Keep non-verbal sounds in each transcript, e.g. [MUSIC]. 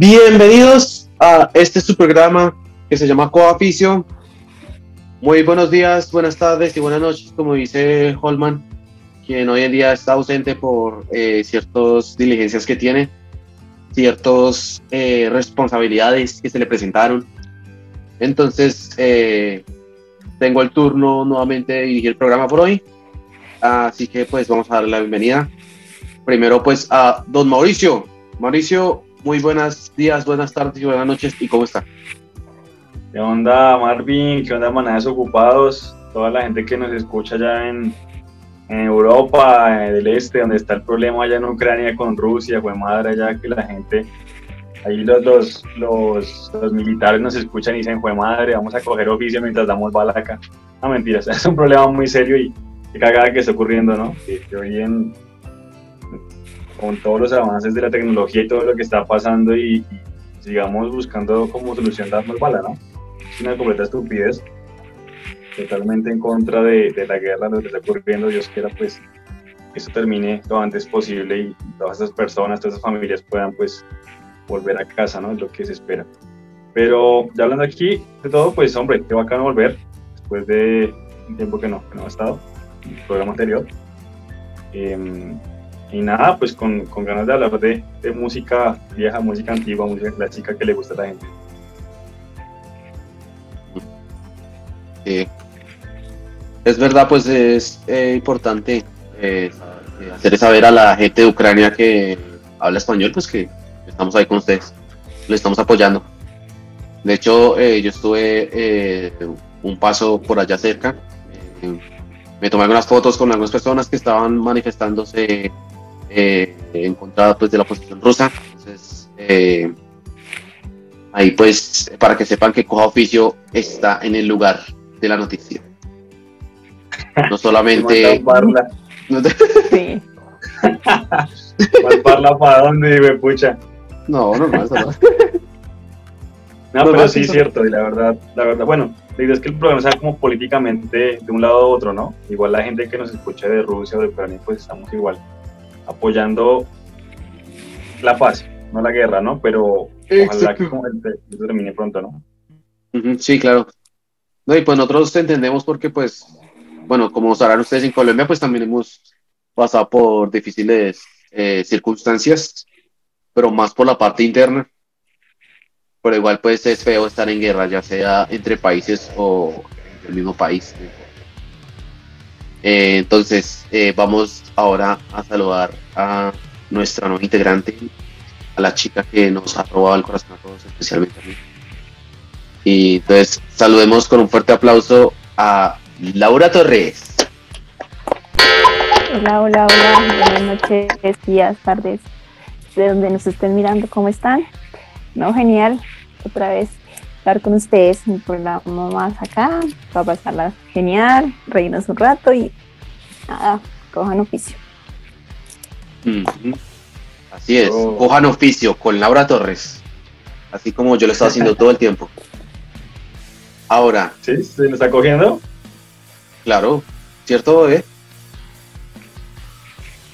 Bienvenidos a este su programa que se llama Coaficio. Muy buenos días, buenas tardes y buenas noches, como dice Holman, quien hoy en día está ausente por eh, ciertas diligencias que tiene, ciertas eh, responsabilidades que se le presentaron. Entonces, eh, tengo el turno nuevamente de dirigir el programa por hoy. Así que pues vamos a darle la bienvenida. Primero pues a don Mauricio. Mauricio, muy buenos días, buenas tardes y buenas noches. ¿Y cómo está? ¿Qué onda Marvin? ¿Qué onda Manadas Ocupados? Toda la gente que nos escucha allá en, en Europa, en el este, donde está el problema allá en Ucrania con Rusia, fue madre allá que la gente, ahí los, los, los, los militares nos escuchan y dicen, fue madre, vamos a coger oficio mientras damos bala acá. No, mentiras, [LAUGHS] es un problema muy serio y qué cagada que está ocurriendo, ¿no? Que, hoy en, con todos los avances de la tecnología y todo lo que está pasando y, sigamos buscando como solución darnos bala, ¿no? Es una completa estupidez, totalmente en contra de, de la guerra, lo que está ocurriendo, Dios quiera pues que eso termine lo antes posible y todas esas personas, todas esas familias puedan pues volver a casa, ¿no? Es lo que se espera. Pero ya hablando aquí de todo, pues hombre, qué bacano volver después de un tiempo que no, que no ha estado el programa anterior. Em, y nada, pues con, con ganas de hablar de, música vieja, música antigua, música clásica que le gusta a la gente. es verdad, pues es eh, importante eh, hacer saber a la gente de Ucrania que habla español, pues que estamos ahí con ustedes, le estamos apoyando. De hecho, eh, yo estuve un paso por allá cerca me tomé algunas fotos con algunas personas que estaban manifestándose eh, en contra pues, de la oposición rusa. Entonces, eh, ahí pues, para que sepan que Coja Oficio está en el lugar de la noticia. No [LAUGHS] solamente... sí. parla para dónde, me pucha? No, no, no, eso no. [LAUGHS] No, pero sí es cierto, y la verdad, la verdad, bueno, la idea es que el programa sea como políticamente de un lado a otro, ¿no? Igual la gente que nos escucha de Rusia o de Ucrania, pues estamos igual apoyando la paz, no la guerra, ¿no? Pero ojalá que se termine pronto, ¿no? Sí, claro. No, y pues nosotros entendemos porque, pues, bueno, como sabrán ustedes en Colombia, pues también hemos pasado por difíciles eh, circunstancias, pero más por la parte interna pero igual pues es feo estar en guerra, ya sea entre países o el mismo país. Eh, entonces, eh, vamos ahora a saludar a nuestra nueva integrante, a la chica que nos ha robado el corazón a todos, especialmente a mí. Y entonces, saludemos con un fuerte aplauso a Laura Torres. Hola, hola, hola, buenas noches, días, tardes, de donde nos estén mirando, ¿cómo están? No, genial. Otra vez estar con ustedes un programa más acá, para pasarla genial, reírnos un rato y nada, cojan oficio. Así es, oh. cojan oficio con Laura Torres, así como yo lo estaba haciendo todo el tiempo. Ahora. ¿Sí? ¿Se me está cogiendo? Claro, ¿cierto, eh?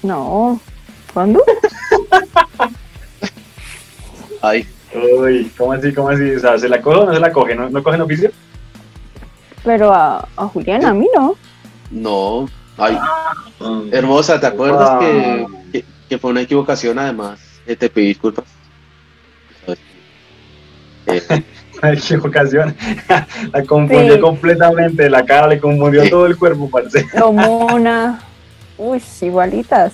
No, ¿cuándo? [LAUGHS] Ay, Uy, ¿cómo así? ¿Cómo así? O sea, ¿se la coge o no se la coge? ¿No, no cogen oficio? Pero a, a Julián, a mí no. No. Ay, hermosa, ¿te acuerdas que, que, fue una equivocación además? Eh, te pedí disculpas. [LAUGHS] una equivocación. [LAUGHS] la confundió completamente, la cara le confundió todo el cuerpo, parece. Como [LAUGHS] una... Uy, igualitas.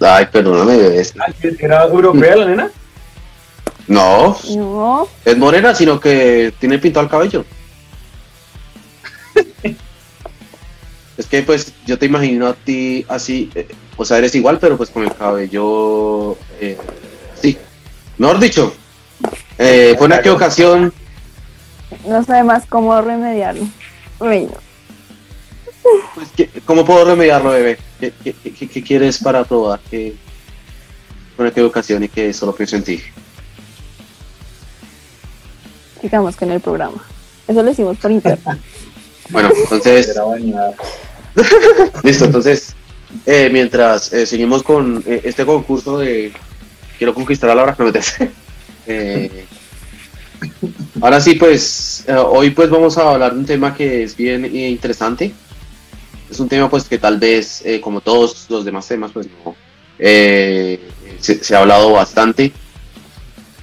Ay, perdóname, bebés. ¿Era europea la nena? No. No. Es morena, sino que tiene pintado el cabello. [LAUGHS] es que pues yo te imagino a ti así, eh, o sea, eres igual, pero pues con el cabello eh, sí. Mejor dicho, eh, fue una ocasión. No sé más cómo remediarlo. Pues, ¿Cómo puedo remediarlo, bebé? ¿Qué, qué, quieres para probar que fue una equivocación y que solo pienso en ti? Digamos que en el programa. Eso lo hicimos por internet. [LAUGHS] bueno, entonces. Listo, entonces, eh, mientras eh, seguimos con eh, este concurso de Quiero conquistar a Laura, no me [LAUGHS] eh, Ahora sí, pues hoy pues vamos a hablar de un tema que es bien interesante. Es un tema pues que tal vez, como todos los demás temas, pues no se, se, ha hablado bastante.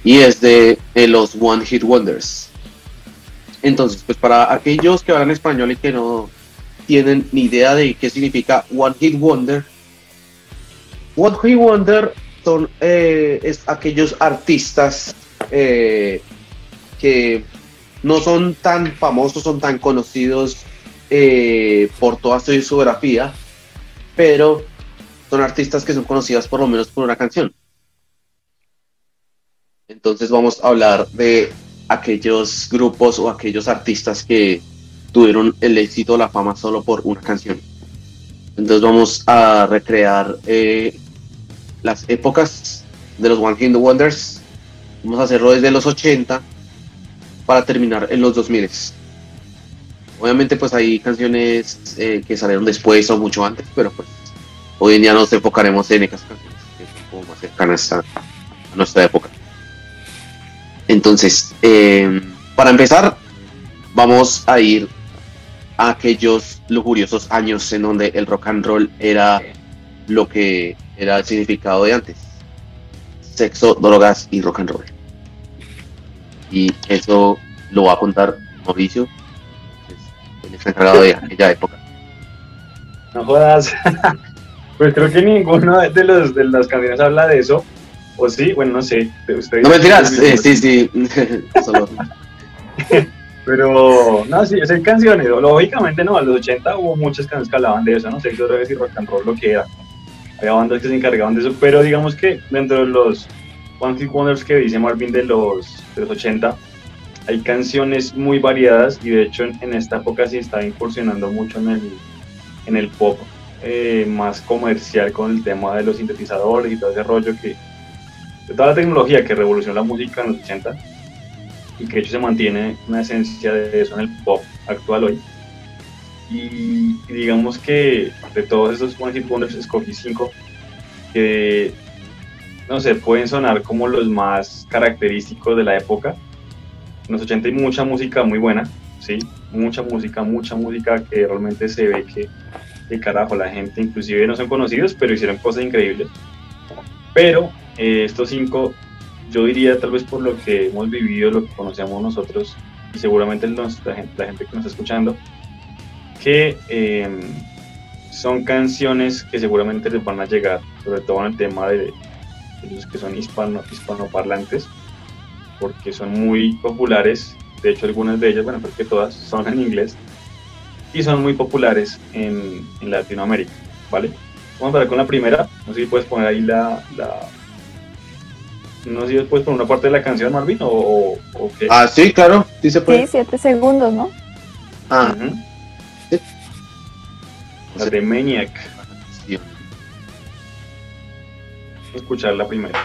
Y es de, los One Hit Wonders. Entonces, pues para aquellos que hablan español y que no tienen ni idea de qué significa One Hit Wonder, One Hit Wonder son eh, es aquellos artistas eh, que no son tan famosos, son tan conocidos eh, por toda su discografía, pero son artistas que son conocidas por lo menos por una canción. Entonces vamos a hablar de aquellos grupos o aquellos artistas que tuvieron el éxito o la fama solo por una canción. Entonces vamos a recrear eh, las épocas de los One Hit Wonders. Vamos a hacerlo desde los 80 para terminar en los 2000. Obviamente pues hay canciones eh, que salieron después o mucho antes, pero pues hoy en día nos enfocaremos en esas canciones que son más cercanas a nuestra época. Entonces, eh, para empezar, vamos a ir a aquellos lujuriosos años en donde el rock and roll era lo que era el significado de antes. Sexo, drogas y rock and roll. Y eso lo va a contar Mauricio, el encargado de aquella época. No jodas. [LAUGHS] pues creo que ninguno de los de las canciones habla de eso. ¿O sí? Bueno, no sé. no mentiras, eh, sí, sí. [LAUGHS] [LAUGHS] Pero, no, sí, hay canciones. Lógicamente, no, a los 80 hubo muchas canciones que hablaban de eso, ¿no? sé, drogas y rock and roll, lo que era. Había bandas que se encargaban de eso, pero digamos que dentro de los One Hit Wonders que dice Marvin de los, de los 80, hay canciones muy variadas y de hecho en, esta época sí estaba incursionando mucho en el, en el pop eh, más comercial con el tema de los sintetizadores y todo ese rollo que de toda la tecnología que revolucionó la música en los 80 y que de hecho se mantiene una esencia de eso en el pop actual hoy. Y, digamos que de todos estos One Hit Wonders escogí cinco que no sé, pueden sonar como los más característicos de la época. En los 80 hay mucha música muy buena, sí, mucha música, mucha música que realmente se ve que de carajo la gente inclusive no son conocidos, pero hicieron cosas increíbles. Pero eh, estos cinco, yo diría tal vez por lo que hemos vivido, lo que conocemos nosotros y seguramente la, gente, que nos está escuchando, que em, son canciones que seguramente les van a llegar, sobre todo en el tema de, los que son hispano, hispanoparlantes, porque son muy populares, de hecho algunas de ellas, bueno, creo que todas son en inglés, y son muy populares en, en Latinoamérica, ¿vale? Vamos a ver con la primera, no sé si puedes poner ahí la, no sé si después por una parte de la canción, Marvin, o, qué. Ah, sí, claro, sí se puede. Sí, siete segundos, ¿no? Ah. La de Maniac. Escuchar la primera.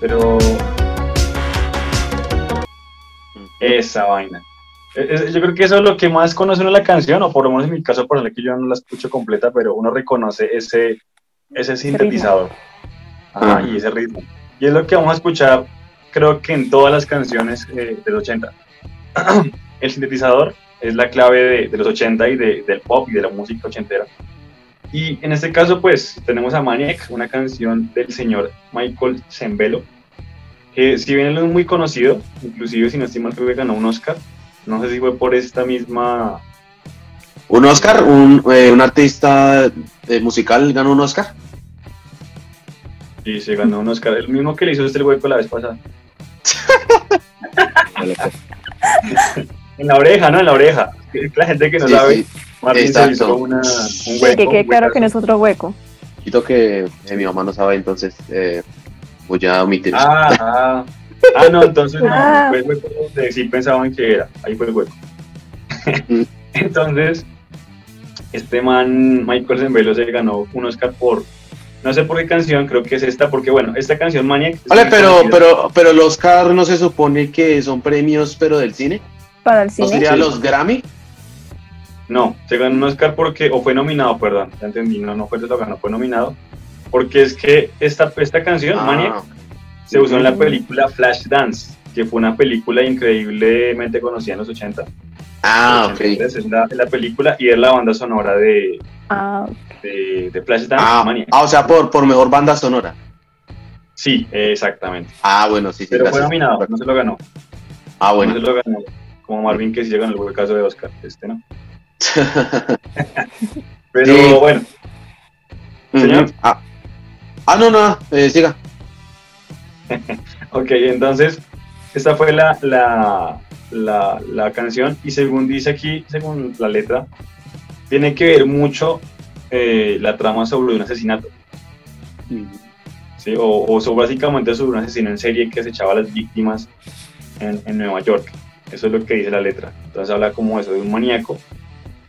Pero. Esa vaina. Yo creo que eso es lo que más conoce uno la canción, o por lo menos en mi caso, por el que yo no la escucho completa, pero uno reconoce ese, ese sintetizador ah, y ese ritmo. Y es lo que vamos a escuchar, creo que en todas las canciones eh, de los 80. [CLEARS THROAT] el sintetizador es la clave de, los 80 y del pop y de la música ochentera. Y en este caso, pues tenemos a Maniac, una canción del señor Michael Zembelo, que si bien él es muy conocido, inclusive si no estoy mal, creo que ganó un Oscar no sé si fue por esta misma. ¿Un Oscar? ¿Un, eh, un artista musical ganó un Oscar? Sí, se ganó un Oscar. El mismo que le hizo este hueco la vez pasada. [LAUGHS] en la oreja, ¿no? En la oreja. La gente que no sabe. Sí. Martín se hizo una, un hueco. Sí, que claro que no es otro hueco. Quito que eh, mi mamá no sabe, entonces eh, voy a omitir. Ah, ah. Ah, no, entonces no, ah. fue el hueco donde sí pensaban que era, ahí fue el hueco. [LAUGHS] entonces, este man, Michael Zembelo, se ganó un Oscar por, no sé por qué canción, creo que es esta, porque bueno, esta canción Maniac. Vale, pero, pero, pero los Oscar no se supone que son premios, pero del cine. Para el cine. ¿O sería los Grammy? No, se ganó un Oscar porque, o fue nominado, perdón, ya entendí, no, no fue lo ganó, fue nominado, porque es que esta, esta canción, Ah, Maniac, se usó en la película Flashdance, que fue una película increíblemente conocida en los 80. Ah, ok. 80, Es la, la película y es la banda sonora de, Ah, de, de Flashdance, Ah, Maniac. ah, o sea, por, por mejor banda sonora. Sí, exactamente. Ah, bueno, sí, sí. Pero fue nominado, no se lo ganó. Ah, No bueno. se lo ganó. Como Marvin que sí llega en el caso de Oscar, este no. [LAUGHS] Pero Sí. bueno, Señor. Ah. Ah, no, no, eh, siga. [LAUGHS] ok, entonces esta fue la, la, la, la canción y según dice aquí, según la letra, tiene que ver mucho eh, la trama sobre un asesinato, ¿sí? o, o sobre, básicamente sobre un asesino en serie que acechaba a las víctimas en, en Nueva York. Eso es lo que dice la letra. Entonces habla como eso de un maníaco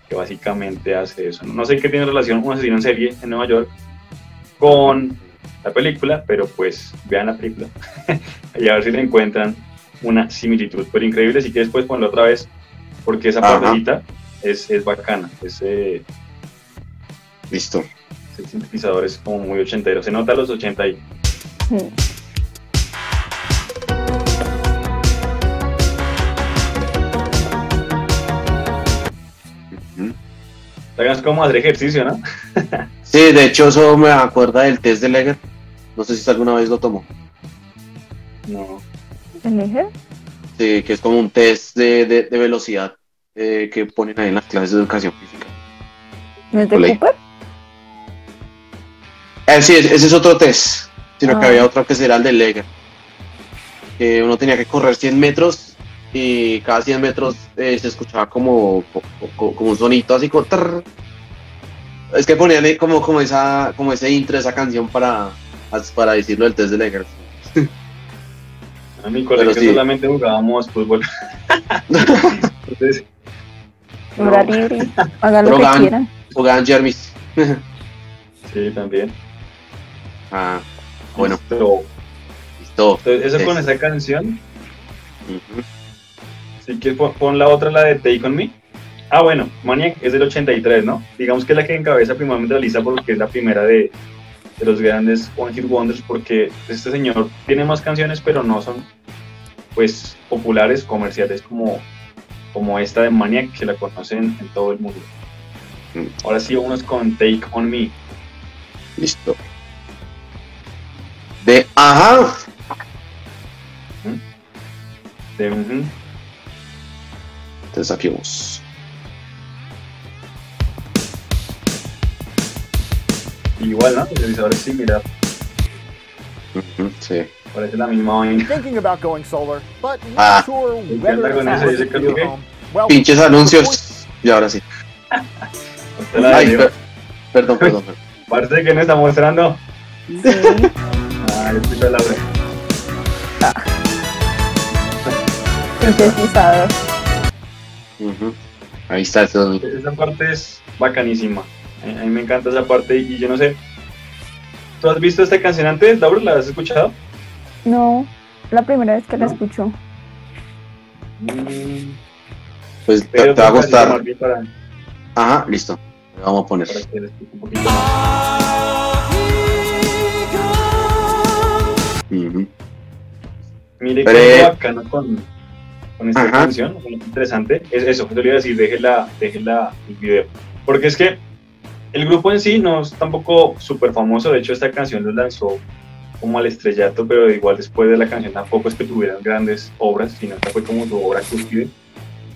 que básicamente hace eso. No sé qué tiene relación un asesino en serie en Nueva York con la película, pero pues vean la película [LAUGHS] y a ver si le encuentran una similitud. Pero increíble, si quieres puedes ponerlo otra vez, porque esa partecita es, es bacana. Ese, Listo. ese sintetizador es como muy ochentero. Se nota los 80 ahí. mm. Hagas como hacer ejercicio, ¿no? [LAUGHS] Sí, de hecho, eso me acuerda del test de Leger. No sé si alguna vez lo tomó. No. ¿El eje? Sí, que es como un test de, de- de velocidad eh, que ponen ahí en las clases de educación física. ¿No es de Ole. Cooper? Eh, sí, ese es otro test, sino que Ah. había otro que será el de Leger. Que uno tenía que correr 100 metros y cada 100 metros eh, se escuchaba como, co- co- como un sonito así como... trrr. Es que ponían ahí como, como, esa, como ese intro, esa canción para, para decirlo del test de Leger. A mi colegio sí. solamente jugábamos fútbol. [LAUGHS] Entonces, Hora libre. Hagan lo que Drogan. quieran. Jugaban Jermis. sí, también. Ah, bueno, Pero, listo. entonces, eso Sí. con esa canción. Si quieres, pon, pon la otra, la de Take On Me. Ah, bueno, Maniac es del 83, ¿no? Digamos que es la que encabeza primeramente la lista porque es la primera de, de los grandes One Hit Wonders, porque este señor tiene más canciones, pero no son, pues, populares, comerciales, como, como esta de Maniac, que la conocen en todo el mundo. Mm. Ahora sí, unos con Take On Me. Listo. De ajá. De, ujú. Entonces aquí Igual, ¿no? El sintetizador es similar, Sí. parece la misma vaina. Thinking about going solar, but not Ah. sure whether con it for que home. Well, Pinches anuncios. Y ahora sí. Ay, per- perdón, perdón. perdón. Parece que no está mostrando. Sí. Ah, escucho la oreja. Sintetizador. Ujú. Ahí está. Eso. Esa parte es bacanísima. A mí me encanta esa parte y yo no sé. ¿Tú has visto esta canción antes, Laura? ¿La has escuchado? No, la primera vez que la escucho. Pues te, Pero te va a pues, gustar. Para, Ajá, listo. Le vamos a poner. para que le explique un poquito más. Ujú. Mire Pero- qué bacano con, con esta Ajá. canción, interesante. Es eso, yo le iba a decir, déjela, déjela el video. Porque es que el grupo en sí no es tampoco súper famoso. De hecho, esta canción lo lanzó como al estrellato, pero igual después de la canción tampoco es que tuvieran grandes obras, sino que fue como su obra cúspide.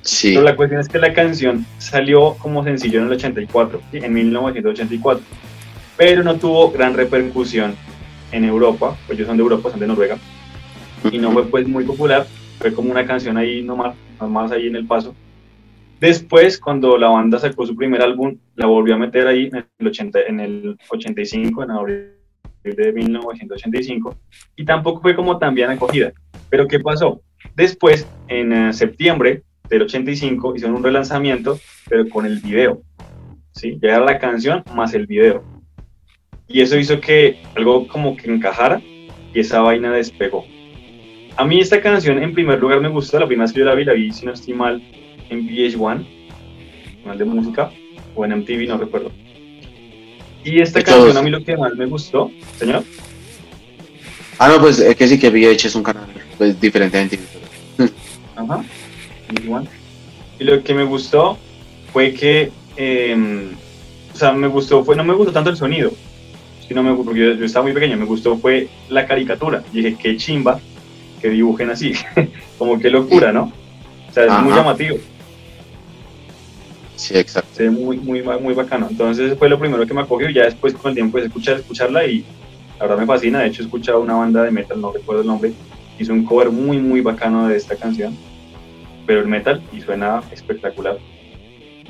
Sí. Pero la cuestión es que la canción salió como sencillo en el 84, ¿sí? en 1984, pero no tuvo gran repercusión en Europa, pues ellos son de Europa, son de Noruega, y no fue pues muy popular, fue como una canción ahí nomás, nomás ahí en el paso. Después, cuando la banda sacó su primer álbum, la volvió a meter ahí en el, 80, en el 85, en abril de 1985, y tampoco fue como tan bien acogida. Pero ¿qué pasó? Después, en eh, septiembre del 85, hicieron un relanzamiento, pero con el video. ¿sí? Ya era la canción más el video. Y eso hizo que algo como que encajara y esa vaina despegó. A mí esta canción en primer lugar me gustó, la primera vez que yo la vi, la vi si no estoy mal en VH1 canal de música, o en MTV, no recuerdo. Y esta canción a mí lo que más me gustó, señor, Ah, no, pues es que sí que VH es un canal pues, diferente a [LAUGHS] MTV. Ajá. Igual. Y lo que me gustó fue que, eh, o sea, me gustó, fue, no me gustó tanto el sonido, sino me, porque yo, yo estaba muy pequeño, me gustó fue la caricatura. Y dije, qué chimba que dibujen así, [LAUGHS] como qué locura, ¿no? O sea, es muy llamativo, Sí, exacto. ve muy, muy, muy bacano. Entonces fue lo primero que me acogió y ya después con el tiempo de escuchar, escucharla y la verdad me fascina. De hecho, he escuchado una banda de metal, no recuerdo el nombre, hizo un cover muy, muy bacano de esta canción, pero el metal y suena espectacular.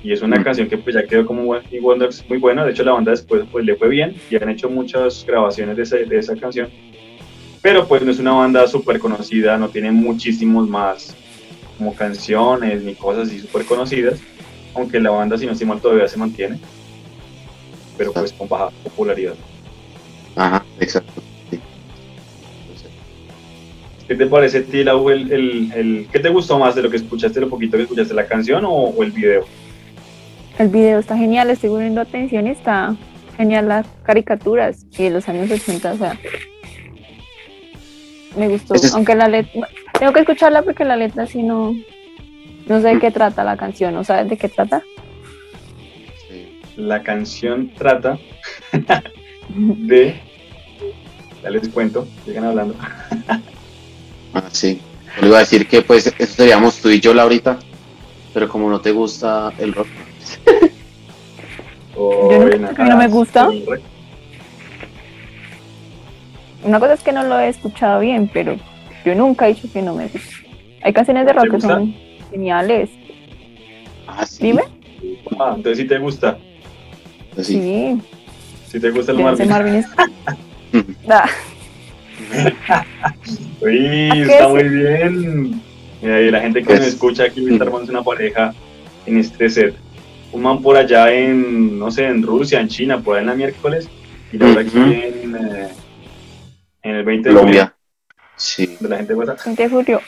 Y es una Mm. canción que pues ya quedó como Wonders muy buena. De hecho, la banda después pues le fue bien y han hecho muchas grabaciones de, ese- de esa canción. Pero pues no es una banda súper conocida, no tiene muchísimos más como canciones ni cosas así súper conocidas. Aunque la banda, si no estoy mal, todavía se mantiene. Pero pues con baja popularidad. Ajá, exacto. Sí. ¿Qué te parece a ti, Lau, el, el, el- ¿qué te gustó más de lo que escuchaste, lo poquito que escuchaste, la canción o, o el video? El video está genial, estoy poniendo atención y está genial las caricaturas y de los años 80, o sea, me gustó, es- aunque la letra, tengo que escucharla porque la letra sí no, no sé de qué trata la canción, ¿no sabes de qué trata? Sí. La canción trata [LAUGHS] de... Ya les cuento, sigan hablando. Ah, sí. Le iba a decir que pues eso seríamos tú y yo, Laurita. Pero como no te gusta el rock, O Yo no- que no me gusta. Una cosa es que no lo he escuchado bien, pero yo nunca he dicho que no me gusta. Hay canciones de ¿No te rock que gusta? son geniales, ah, sí. dime, Ah, entonces sí te gusta. Pues sí. sí, Si te gusta el Marvin. Marvin es... [LAUGHS] [LAUGHS] Ah, Uy, ¿A qué está muy bien. Mira, y la gente que Pues- nos escucha aquí está armándose una pareja en este set. Un man por allá en, no sé, en Rusia, en China, por ahí en la miércoles. Y la otra aquí en, eh, en el 20 de julio. Sí. de la gente WhatsApp. 20 de julio.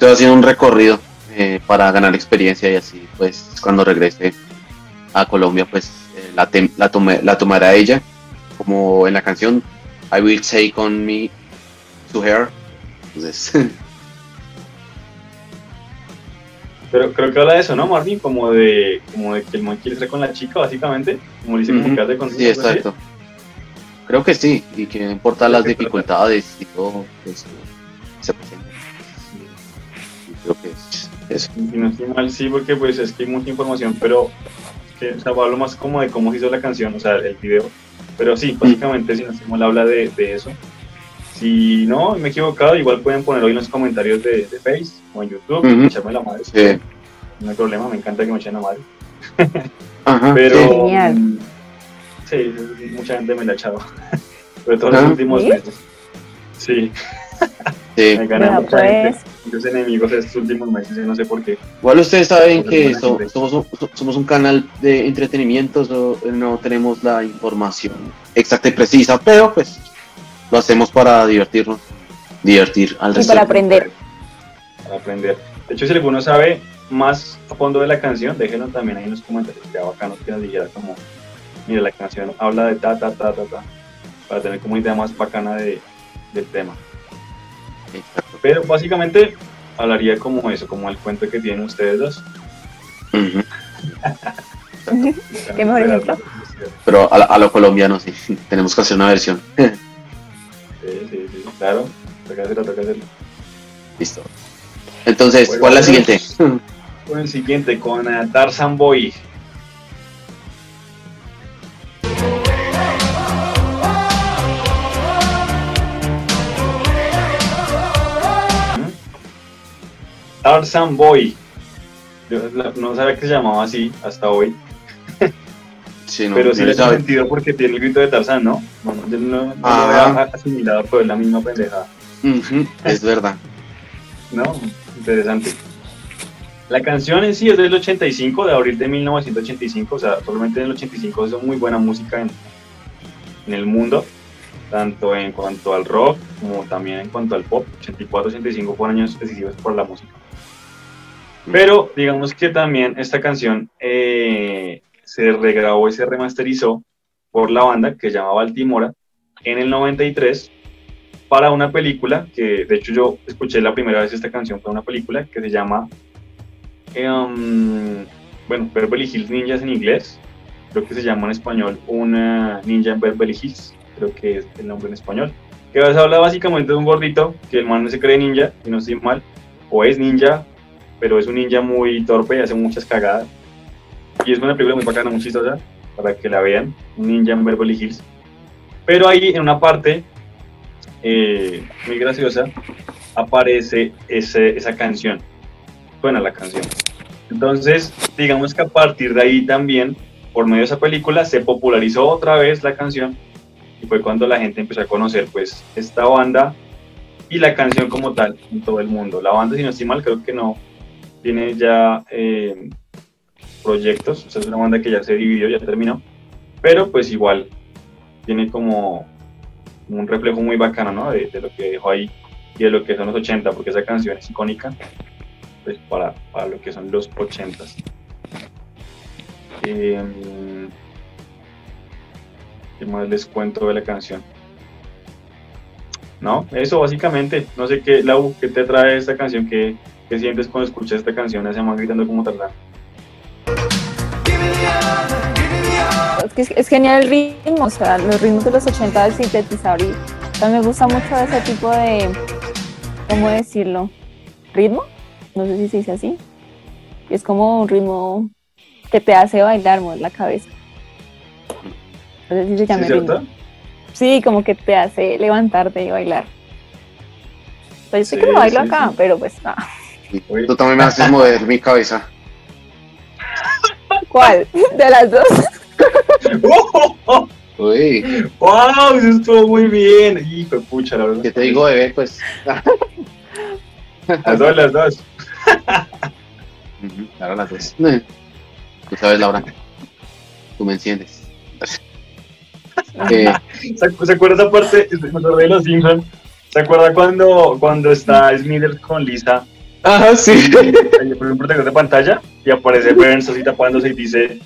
Estoy haciendo un recorrido eh, para ganar experiencia y así, pues, cuando regrese a Colombia, pues, eh, la, la, tome- la tomará ella, como en la canción I Will Take On Me To Her. Entonces, [LAUGHS] Pero creo que habla de eso, ¿no, Marvin? Como de, como de que el man quiere estar con la chica, básicamente. Como dice, que hace con sí, exacto. Creo que sí, y que no importa las dificultades y todo, pues, se presenta. Creo que es eso. Si no estoy mal, sí, porque pues es que hay mucha información, pero que, o sea, hablo más como de cómo se hizo la canción, o sea, el video. Pero sí, básicamente, si no estoy mal, habla de, de eso. Si no, me he equivocado, igual pueden ponerlo en los comentarios de, de Face o en YouTube, Ujú. echarme la madre. Sí. No hay problema, me encanta que me echen la madre. Ajá, [LAUGHS] Pero. sí. Genial. mm, Sí, mucha gente me la ha echado. [LAUGHS] Sobre todo en Ajá. los últimos ¿Sí? meses. Sí, sí. [LAUGHS] me mucha pues. gente. Muchos enemigos estos últimos meses, y no sé por qué. Igual ustedes saben que so- somos, un, so- somos un canal de entretenimiento, so- no tenemos la información exacta y precisa, pero pues lo hacemos para divertirnos, divertir al Y resto. para aprender. para aprender. De hecho, si alguno sabe más a fondo de la canción, déjenlo también ahí en los comentarios. Sería bacano que nos dijera como, mira, la canción habla de ta, ta, ta, ta, ta, para tener como idea más bacana de, del tema. Exacto. [LAUGHS] Pero básicamente hablaría como eso, como el cuento que tienen ustedes dos. Ujú. [LAUGHS] Qué mejor ejemplo. Pero a, la- a lo colombiano sí, [LAUGHS] tenemos que hacer una versión. Sí, sí, sí, claro. Toca hacerlo, toca hacerlo. Listo. Entonces, Bueno, ¿cuál es la siguiente? Con el siguiente, con eh, Tarzan Boy. Tarzan Boy. Yo no sabía que se llamaba así hasta hoy, Sí, no, pero sí no le hace sabe. sentido porque tiene el grito de Tarzan, ¿no? No, yo no, Ah. había asimilado, pero es la misma pendejada. Es verdad. [LAUGHS] ¿no? Interesante. La canción en sí es del 85, de abril de 1985, o sea, probablemente en el 85 es muy buena música en, en el mundo. tanto en cuanto al rock como también en cuanto al pop. 84-85 fueron años decisivos por la música. Pero digamos que también esta canción eh, se regrabó y se remasterizó por la banda que se llama Baltimora en el 93 para una película que de hecho yo escuché la primera vez esta canción para una película que se llama um, bueno Beverly Hills Ninjas en inglés. Creo que se llama en español una ninja en Beverly Hills creo que es el nombre en español. Que habla básicamente de un gordito que el man no se cree ninja y no estoy mal o es ninja pero es un ninja muy torpe y hace muchas cagadas y es una película muy bacana muy chistosa para que la vean un ninja en Beverly Hills pero ahí en una parte eh, muy graciosa aparece ese, esa canción. Suena la canción. Entonces, digamos que a partir de ahí también, por medio de esa película, se popularizó otra vez la canción y fue cuando la gente empezó a conocer pues esta banda y la canción como tal en todo el mundo. La banda, si no estoy mal, creo que no tiene ya eh, proyectos, o sea, es una banda que ya se dividió, ya terminó, pero pues igual tiene como un reflejo muy bacano, ¿no? De, lo que dejó ahí y de lo que son los 80, porque esa canción es icónica pues, para, lo que son los 80. Eh, ¿Qué más les cuento de la canción? No, eso básicamente. No sé qué, Lau, ¿qué te trae esta canción? ¿Qué, qué sientes cuando escuchas esta canción? Ese más gritando como tardar. es, genial el ritmo, o sea, los ritmos de los 80 del sintetizador y también me gusta mucho ese tipo de, ¿cómo decirlo? ¿Ritmo? No sé si se dice así. Es como un ritmo que te hace bailar, mover la cabeza. No sé si se llama ritmo. Sí, como que te hace levantarte y bailar. Pues yo sé que no bailo acá, pero pues nada. Tú también me haces mover mi cabeza. ¿Cuál? ¿De las dos? [LAUGHS] Uy. ¡Wow! Eso estuvo muy bien. Hijo de pucha, la verdad. ¿Qué te digo, bebé? Pues. las dos, las dos. Claro, las dos. Tú sabes, Laura. Tú me enciendes. eh, ¿Se, acuerda esa parte? Me acordé de los Simpsons. ¿Se acuerda cuando, cuando está Smithers con Lisa? Ajá, sí. Por un protector de pantalla y aparece Burns así tapándose y dice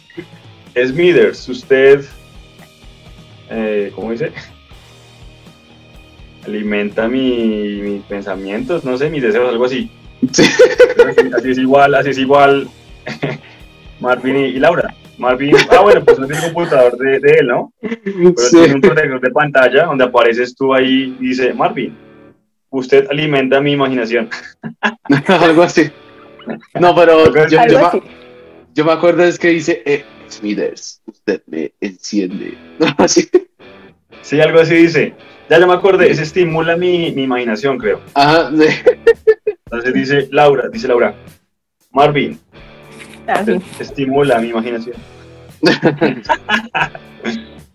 Smithers, usted, eh, ¿cómo dice? Alimenta mi, mis pensamientos, no sé, mis deseos, algo así. Así, es igual, así es igual [LAUGHS] Marvin y, Laura. Marvin, ah, bueno, pues no tiene computador de, de, él, ¿no? Pero tiene un protector de pantalla donde apareces tú ahí y dice, Marvin, usted alimenta mi imaginación. [LAUGHS] algo así. No, pero [LAUGHS] yo, yo, me acuerdo es que dice, eh, Smithers, usted me enciende. [LAUGHS] así. Sí, algo así dice. Ya yo me acordé, ese estimula mi, mi imaginación, creo. Ajá, Entonces dice Laura, dice Laura, Marvin, ah, estimula mi imaginación.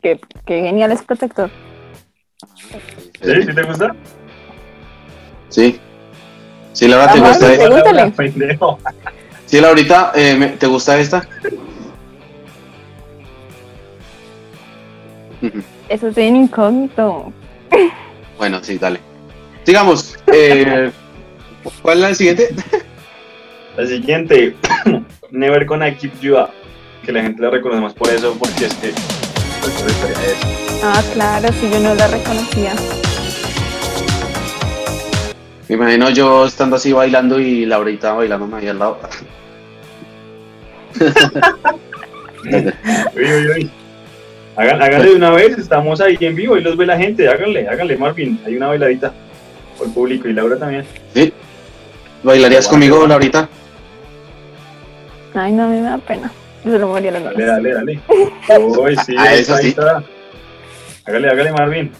qué, qué genial es protector. ¿Sí? ¿Sí te gusta? Sí. Sí, Laura, ¿te gusta esta? Sí, Laurita, [LAUGHS] eh, ¿te gusta esta? Eso es bien incógnito. [LAUGHS] Bueno, sí, dale. Sigamos. Eh, ¿Cuál es la siguiente? La siguiente, [COUGHS] Never Gonna Keep You Up. Que la gente la reconoce más por eso, porque es que. Ah, claro, si yo no la reconocía. Me imagino yo estando así bailando y Laurita bailando ahí al lado. uy, uy, uy. Háganle de una vez, estamos ahí en vivo y los ve la gente. Háganle, háganle, Marvin. Hay una bailadita por el público y Laura también. ¿Sí? ¿Bailarías conmigo, Laurita? Ay, no, a mí me da pena. Yo se lo moría la Dale, dale, dale. [LAUGHS] Uy, sí, ah, eso sí. Hágale, hágale, Marvin.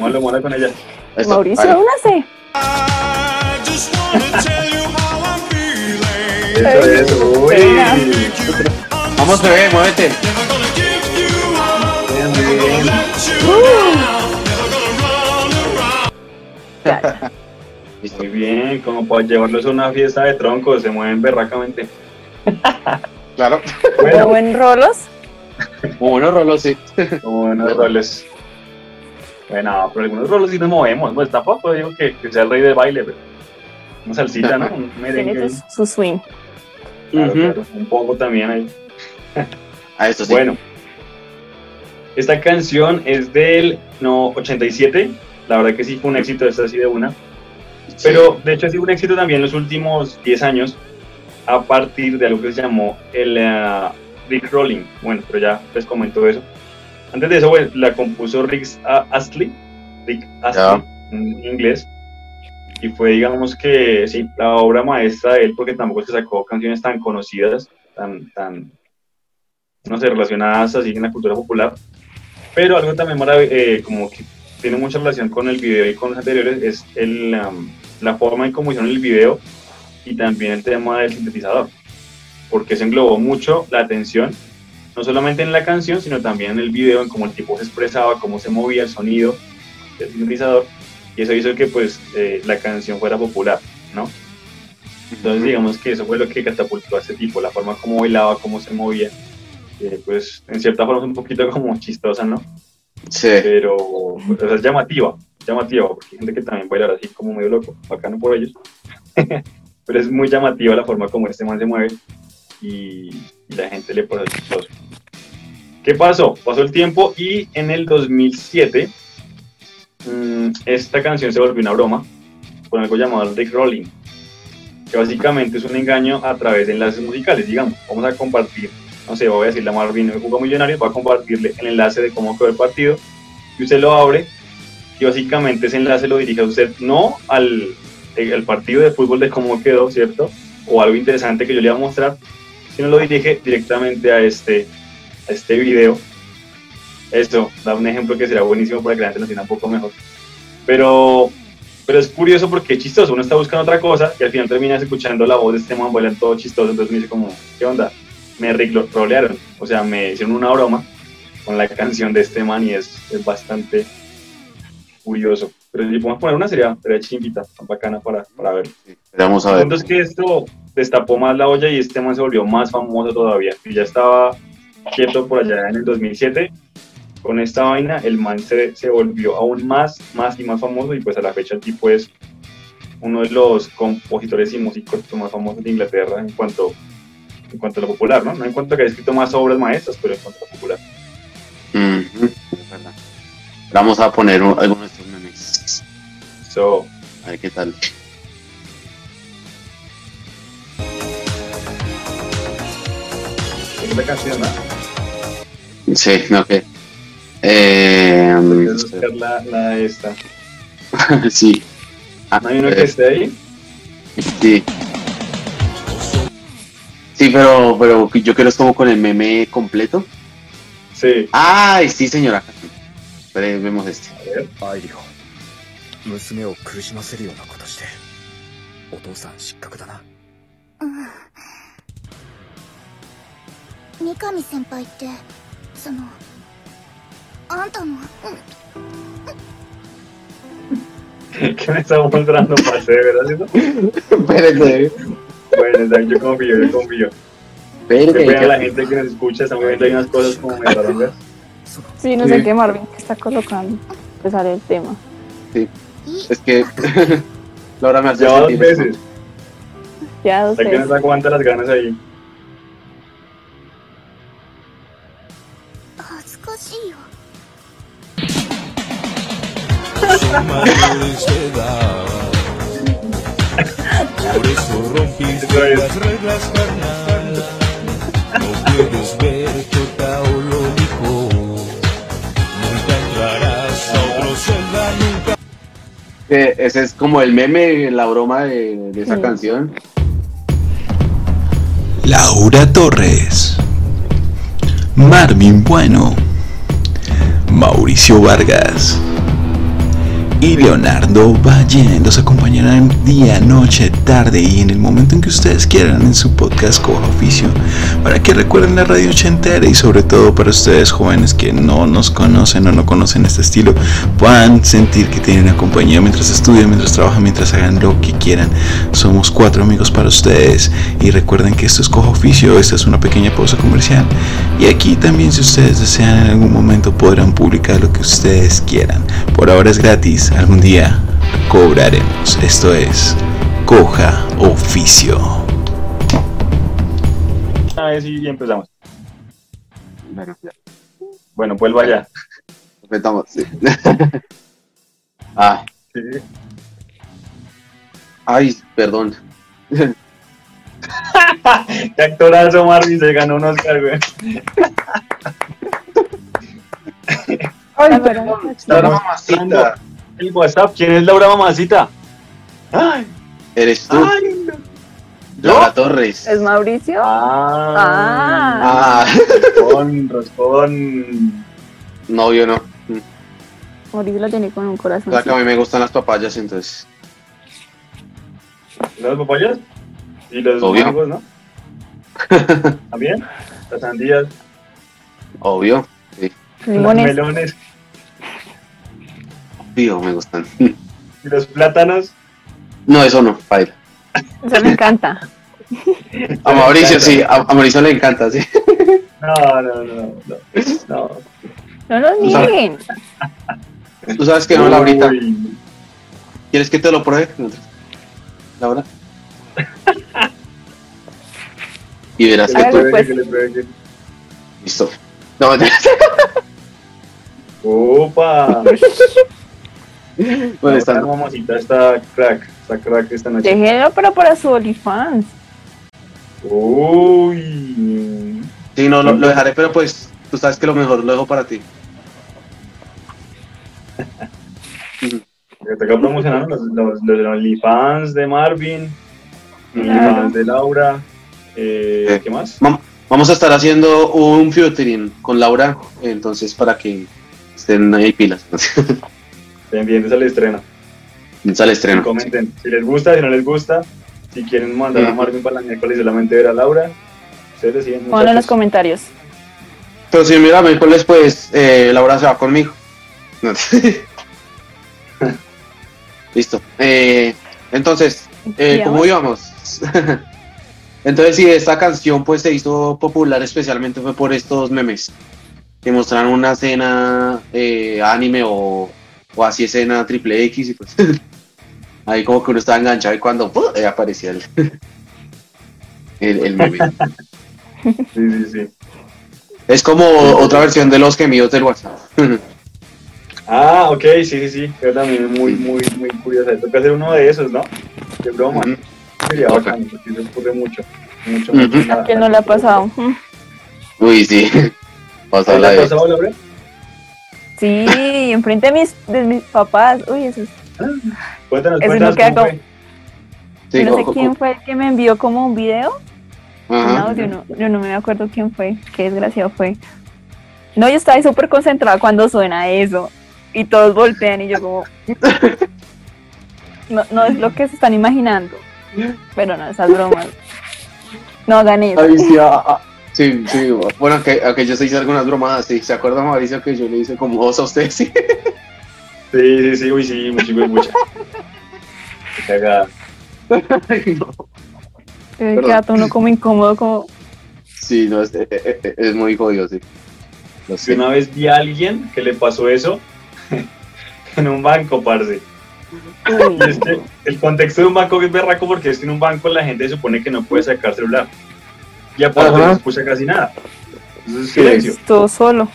Malo, malo con ella. Eso, Mauricio, vale. únase. Eso, eso, uy. Vamos, bebé, muévete. Muy bien, como para llevarlos a una fiesta de troncos, se mueven berracamente. claro. Bueno. buen rolos. Como buenos rolos, sí. Como buenos roles. Bueno, pero algunos rolos sí nos movemos. Pues tampoco digo que, que sea el rey del baile, pero una salsita, ¿no? Un merengue. Tiene su, su swing. Claro, Ujú. claro, un poco también ahí. A eso sí. Bueno, esta canción es del no, 87. La verdad que sí fue un éxito, esta así de una. Sí. Pero de hecho ha sido un éxito también en los últimos 10 años a partir de algo que se llamó el eh, Rick Rolling. Bueno, pero ya les comento eso. Antes de eso, bueno, la compuso Rick Astley, Rick Astley en inglés. Y fue, digamos que, sí, la obra maestra de él, porque tampoco se sacó canciones tan conocidas, tan, tan, no sé, relacionadas así en la cultura popular. Pero algo también eh, como que tiene mucha relación con el video y con los anteriores, es el, um, la forma en cómo hicieron el video y también el tema del sintetizador, porque se englobó mucho la atención, no solamente en la canción, sino también en el video, en cómo el tipo se expresaba, cómo se movía el sonido del sintetizador, y eso hizo que pues eh, la canción fuera popular, ¿no? Entonces digamos que eso fue lo que catapultó a ese tipo, la forma como bailaba, cómo se movía, eh, pues en cierta forma es un poquito como chistosa, ¿no? Sí. pero sea, es llamativa, llamativa, porque hay gente que también baila así como medio loco, bacano por ellos, [LAUGHS] pero es muy llamativa la forma como este man se mueve y, y la gente le pone chistoso. ¿Qué pasó? Pasó el tiempo y en el 2007 mm, esta canción se volvió una broma con algo llamado Rick Rolling, que básicamente es un engaño a través de enlaces musicales, digamos, vamos a compartir no sé, voy a decirle a Marvin, me jugó Millonarios, va a compartirle el enlace de cómo quedó el partido y usted lo abre y básicamente ese enlace lo dirige a usted no al el partido de fútbol de cómo quedó, ¿cierto? O algo interesante que yo le voy a mostrar, sino lo dirige directamente a este, a este video. Esto da un ejemplo que será buenísimo para que la gente lo entienda un poco mejor. Pero, pero es curioso porque es chistoso, uno está buscando otra cosa y al final terminas escuchando la voz de este man bailando todo chistoso, entonces me dice como, ¿qué onda? me rolearon, o sea, me hicieron una broma con la canción de este man y es, es bastante curioso. Pero si podemos poner una sería, sería chimbita, tan bacana para, para ver. Vamos a ver. punto es que esto destapó más la olla y este man se volvió más famoso todavía. Y ya estaba quieto por allá en el 2007. Con esta vaina, el man se, se volvió aún más, más y más famoso y pues a la fecha el tipo es uno de los compositores y músicos más famosos de Inglaterra en cuanto en cuanto a lo popular, ¿no? No en cuanto a que haya escrito más obras maestras, pero en cuanto a lo popular. Es verdad. Vamos a poner un- algunos de estos memes. So, A ver qué tal. es la canción, ¿no? Sí, no, que. Eh, Voy a buscar la, la de esta. [LAUGHS] sí. Ah, ¿No hay uno eh, que esté ahí? Sí. Sí, pero, pero yo quiero es como con el meme completo. Sí. Ay, sí, señora. Espere, vemos este. A ver. アイリホ娘を苦しませるようなことしてお父さん失格だな三上先輩って そのあんたの ¿Qué me está mostrando, parce? ¿De verdad? ¿cierto? Espérate, Bueno, está bien, yo confío, yo confío. Que espérate. vean la gente que nos escucha, estamos viendo ahí unas cosas como medio rarongas. Sí, no Sí. sé qué Marvin que está colocando. Pues sale el tema. い Es que [LAUGHS] Laura me hace Ya dos sentir esto. veces. Ya dos Hasta que veces. nos aguanta las ganas ahí. Por eso rompiste las reglas, carnal. No puedes ver chotaológico. Nunca entrarás a otro celda, nunca. Que ese es como el meme, la broma de, de esa Sí. canción. Laura Torres, Marvin Bueno, Mauricio Vargas y Leonardo Valle los acompañarán día, noche, tarde y en el momento en que ustedes quieran en su podcast como oficio para que recuerden la radio ochentera y sobre todo para ustedes jóvenes que no nos conocen o no conocen este estilo puedan sentir que tienen una mientras estudian, mientras trabajan, mientras hagan lo que quieran. Somos cuatro amigos para ustedes Y recuerden que esto es Cojo Oficio, esta es una pequeña pausa comercial. Y aquí también si ustedes desean en algún momento podrán publicar lo que ustedes quieran. Por ahora es gratis, algún día cobraremos. Esto es Coja Oficio. A ver si empezamos. Bueno, ya. Bueno, vuelvo allá. Empezamos, sí. ah, Sí. ay, perdón. Qué actorazo Marvin se ganó un Oscar, güey. Ay, perdón. Laura Mamacita. El WhatsApp, ¿quién es Laura Mamacita? Ay, Eres tú, ay, no. Laura Torres. ¿Es Mauricio? Ah, Ah, Roscón, Roscón. novio no. Mauricio lo tiene con un corazón. O sea que a mí me gustan las papayas, entonces. ¿Las papayas? Y los Obvio. mangos, ¿no? [LAUGHS] ¿También? Las sandías, Obvio. Sí, los melones obvio, me gustan. y los plátanos. No, eso no, baila. Eso me encanta. [LAUGHS] A Mauricio sí, a, a Mauricio le encanta, sí. No, no, no, no. no. No nos Tú sabes- nieguen. Tú sabes que no, Laurita. ¿Quieres que te lo pruebe? Laura. Y verás que tú. pues. Listo. No, ya. [LAUGHS] Opa. [LAUGHS] Bueno, Esta está- mamacita está crack, está crack esta noche. Déjenlo, pero para su OnlyFans. Uy. Sí, no, lo, lo dejaré, pero pues tú sabes que lo mejor lo dejo para ti. Toca promocionar los, los, los OnlyFans de Marvin, los Claro. OnlyFans de Laura. Eh, Sí. ¿Qué más? Vam- Vamos a estar haciendo un featuring con Laura, entonces para que estén ahí pilas. [LAUGHS] Pendientes al estreno. Sale estreno. Comenten si les gusta, si no les gusta. Si quieren mandar a Ujú. Marvin para la miércoles y solamente ver a Laura. Ustedes deciden. Ponlo en los comentarios. Pero si mira miércoles, pues eh, Laura se va conmigo. [LAUGHS] Listo. Eh, entonces, eh, Ya ¿cómo íbamos? [LAUGHS] entonces, sí, esta canción pues se hizo popular especialmente fue por estos memes. Que mostraron una escena eh, anime o, o así escena triple X y pues [LAUGHS] ahí como que uno estaba enganchado y cuando aparecía el, [LAUGHS] el, el meme. Sí, sí, sí. Es como otra versión de los gemidos del WhatsApp. [LAUGHS] Ah, ok, sí, sí, sí. Yo también muy, muy, muy curiosa. Toca hacer uno de esos, ¿no? De broma. Sería Toca. bacano, porque se ocurre mucho. Mucho, Ujú. mucho. en la- ¿Quién no le ha pasado? Uy, sí. Pasó ¿Te la ha de... pasado, Laura? Sí, enfrente de mis, de mis papás. Uy, eso es. Cuéntanos, Eso cuéntanos no queda cómo como- fue. Sí, no sé quién fue el que me envió como un video. Ajá. audio, no, yo no me acuerdo quién fue. Qué desgraciado fue. No, yo estaba súper concentrada cuando suena eso. Y todos voltean y yo como... [LAUGHS] No, no es lo que se están imaginando. Pero no, esas bromas. No eso. Sí, sí, bueno, que, a que yo se hice algunas bromadas, sí. ¿Se acuerda Mauricio que yo le hice como dos a usted? [LAUGHS] Sí. Sí, sí, sí, uy, sí, mucho, muy, mucha. [LAUGHS] Qué cagada. Ay, no. Perdón. Todo uno como incómodo, como... Sí, no, es, eh, eh, eh, es muy jodido, sí. Yo sé. una vez vi a alguien que le pasó eso [LAUGHS] en un banco, parce. uy, es que el contexto de un banco es berraco porque es que en un banco la gente supone que no puede sacar celular. Y aparte no se escucha casi nada. Entonces Sí. silencio. todo solo.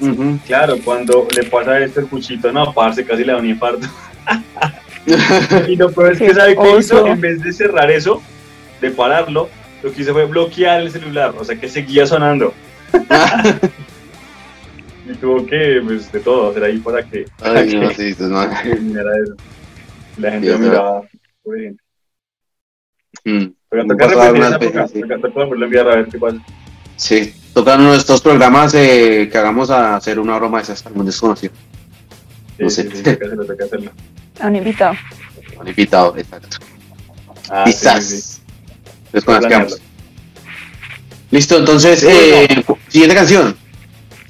Ujú. Claro, cuando le pasa esto el cuchito, no, parce, casi le da un infarto. [LAUGHS] Y lo peor es que sabe qué hizo, en vez de cerrar eso, de pararlo, lo que hizo fue bloquear el celular, o sea que seguía sonando. [LAUGHS] Y tuvo que, pues, de todo, hacer ahí para que, para Ay, no, que sí, no. [LAUGHS] eso. La gente sea. miraba. muy bien. Mm. Repetir veces, sí. a enviar a ver qué pasa. Sí, tocan uno de estos programas eh, que hagamos a hacer una broma de esas algún desconocido. No sí, sé. sí, toca hacerlo, toca hacerlo. A un invitado. Un invitado, exacto. Ah, Quizás. sí, sí. Entonces, con las que Planearlo. vamos. Listo, entonces, eh, siguiente canción.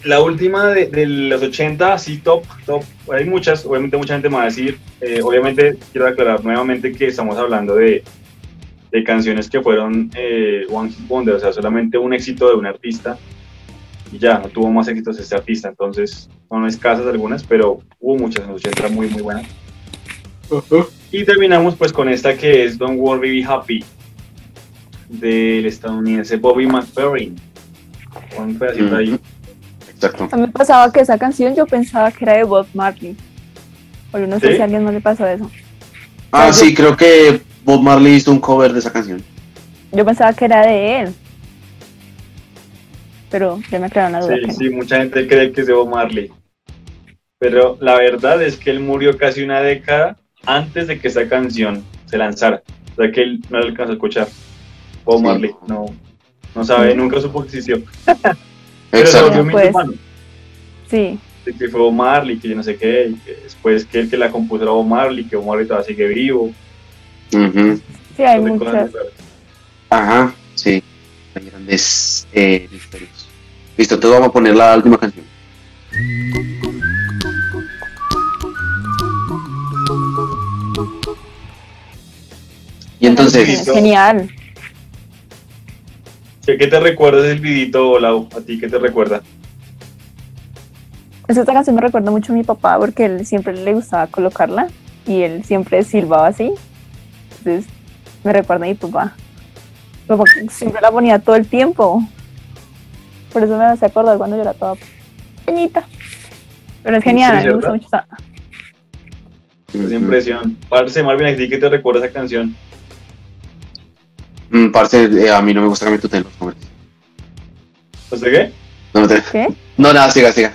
La última de, de los 80, sí, top, top. Hay muchas, obviamente mucha gente me va a decir. eh, obviamente quiero aclarar nuevamente que estamos hablando de de canciones que fueron eh, One Hit Wonder, o sea, solamente un éxito de un artista y ya, no tuvo más éxitos este artista, entonces son escasas algunas, pero hubo muchas en los 80 muy muy buenas. Y terminamos pues con esta que es Don't Worry Be Happy del estadounidense Bobby McFerrin. Un pedacito ahí. Exacto. A mí me pasaba que esa canción yo pensaba que era de Bob Marley. O yo no sé ¿Sí? si a alguien no le pasó eso. Ah, sí, creo que Bob Marley hizo un cover de esa canción. Yo pensaba que era de él. Pero ya me aclararon la duda. Sí, no. sí, mucha gente cree que es de Bob Marley. Pero la verdad es que él murió casi una década antes de que esa canción se lanzara. O sea que él no la alcanzó a escuchar. Bob Sí. Marley, no, no sabe, nunca supo que existió. [LAUGHS] Pero se Exacto. volvió muy Pues. humano. Sí, de que fue Bob Marley, que yo no sé qué, y que después que el que la compuso era Bob Marley, que Bob Marley todavía sigue vivo. Ujú. sí, hay muchas. Ajá, sí. Hay grandes eh, misterios. Listo, entonces vamos a poner la última canción. Y entonces, Es genial. ¿Qué, qué te recuerdas del vidito, Lau? ¿A ti qué te recuerda? Esta canción me recuerda mucho a mi papá porque él siempre le gustaba colocarla y él siempre silbaba así. Entonces me recuerda a mi papá. Como que siempre la ponía todo el tiempo. Por eso me hace acordar cuando yo era toda pequeñita. Pero es genial, me gusta mucho esa. Ujú. impresión. Parce, Marvin, ¿a ti qué te recuerda esa canción? Mm, parce, eh, a mí no me gusta que me tuten los nombres. ¿Usted qué? No, no, te- ¿Qué? no, nada, siga, siga.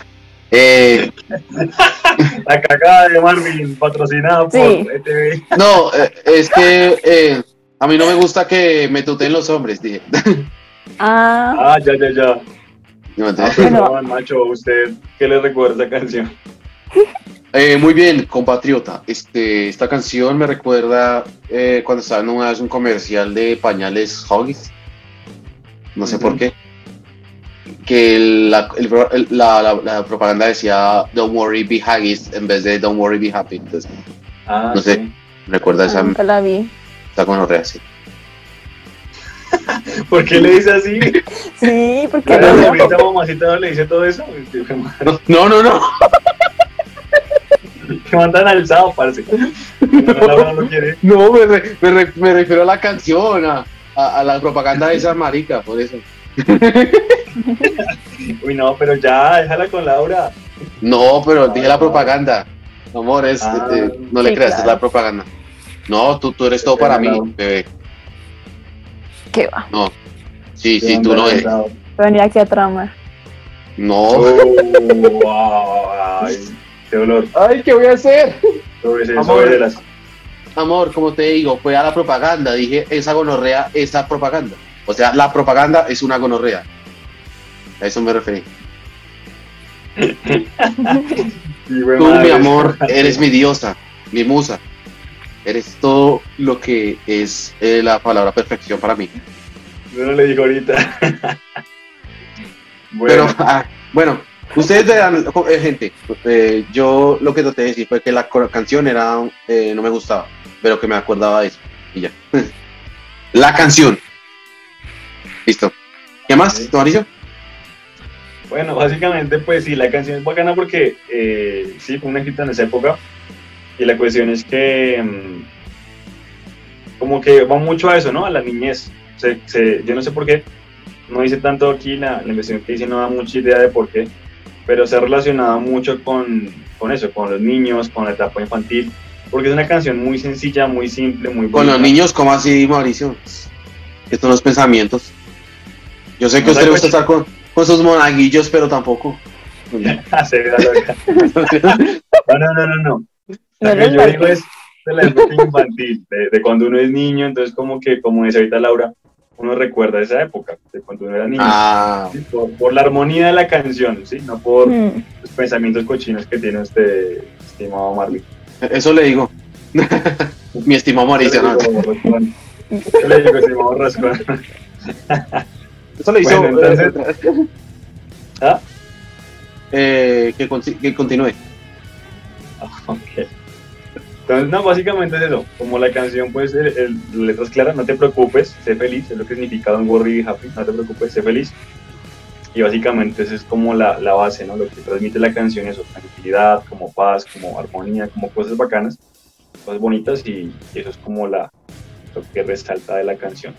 Eh, [LAUGHS] La cagada de Marvin, patrocinada por. ETV. [LAUGHS] no, eh, es que eh, a mí no me gusta que me tuten los hombres, dije. [LAUGHS] Ah, Ah, ya, ya, ya. No, Ah, Bueno. macho, ¿usted qué le recuerda esa canción? Eh, muy bien, compatriota. Este, esta canción me recuerda eh, cuando estaba en una vez un comercial de pañales Huggies. No sé por qué. Que el- la, el pro- el- la- la- la propaganda decía Don't worry, be Huggies en vez de Don't worry, be happy. Entonces, Ah, No sé. sí. recuerda esa, nunca la vi. esa gonorrea, sí. [LAUGHS] ¿Por qué le dice así? [LAUGHS] Sí, porque ¿A la no, ahorita mamacita no le dice todo eso? No, no, no. Que [LAUGHS] mandan alzado, parce. No, no. No, me, re- me re- me refiero a la canción, a, a- a la propaganda de esa marica, por eso. [LAUGHS] Uy, no, pero ya, déjala con Laura. No, pero dije la propaganda. Amor, es, Ah, eh, no le sí, creas, es la propaganda. No, tú, tú eres todo para mí, bebé. ¿qué va? No. Sí, sí, tú no eres. Venir aquí a trama. No. Oh, [LAUGHS] wow, ay, qué dolor. Ay, ¿qué voy a hacer? Sobre, Amor. las. Amor, como te digo, fue a la propaganda. Dije, esa gonorrea, esa propaganda. O sea, la propaganda es una gonorrea. A eso me referí. [LAUGHS] Tú, mi amor, eres mi diosa, mi musa. Eres todo lo que es eh, la palabra perfección para mí. Yo no le digo ahorita. [LAUGHS] Pero, bueno, ah, bueno, ustedes verán, eh, gente, eh, yo lo que traté de decir fue que la canción era, no me gustaba, pero que me acordaba de eso. Y ya. [LAUGHS] la canción. Listo. ¿Qué más, Sí. Mauricio? bueno, básicamente, pues sí, la canción es bacana porque eh, sí, fue un éxito en esa época. Y la cuestión es que, mm, como que va mucho a eso, ¿no? A la niñez. Se- se- yo no sé por qué, no dice tanto aquí, la, la investigación que hice no da mucha idea de por qué, pero se ha relacionado mucho con, con eso, con los niños, con la etapa infantil, porque es una canción muy sencilla, muy simple, muy Con los niños, ¿cómo así, Mauricio? Estos son los pensamientos. Yo sé que a usted le gusta pues- estar con, con sus monaguillos, pero tampoco. [LAUGHS] Se ve la loca. No, no, no, no, no. Lo que yo digo es de la época infantil, de, de cuando uno es niño, entonces como que, como dice ahorita Laura, uno recuerda esa época, de cuando uno era niño. Ah, ¿sí? por, por la armonía de la canción, ¿sí? No por Mm, los pensamientos cochinos que tiene usted, estimado Marley. eso le digo. [LAUGHS] Mi estimado Mauricio. Yo le digo, estimado Rascón. [LAUGHS] Eso le hizo. Bueno, entonces- eh, [LAUGHS] ¿Ah? eh, que, conti- que continúe. Ok. Entonces, no, básicamente es eso. Como la canción, pues, el, el- la letra es clara, no te preocupes, sé feliz, es lo que significa Don't Worry, Happy, no te preocupes, sé feliz. Y básicamente esa es como la, la base, ¿no? Lo que transmite la canción, eso, tranquilidad, como paz, como armonía, como cosas bacanas, cosas bonitas, y, y eso es como la, lo que resalta de la canción.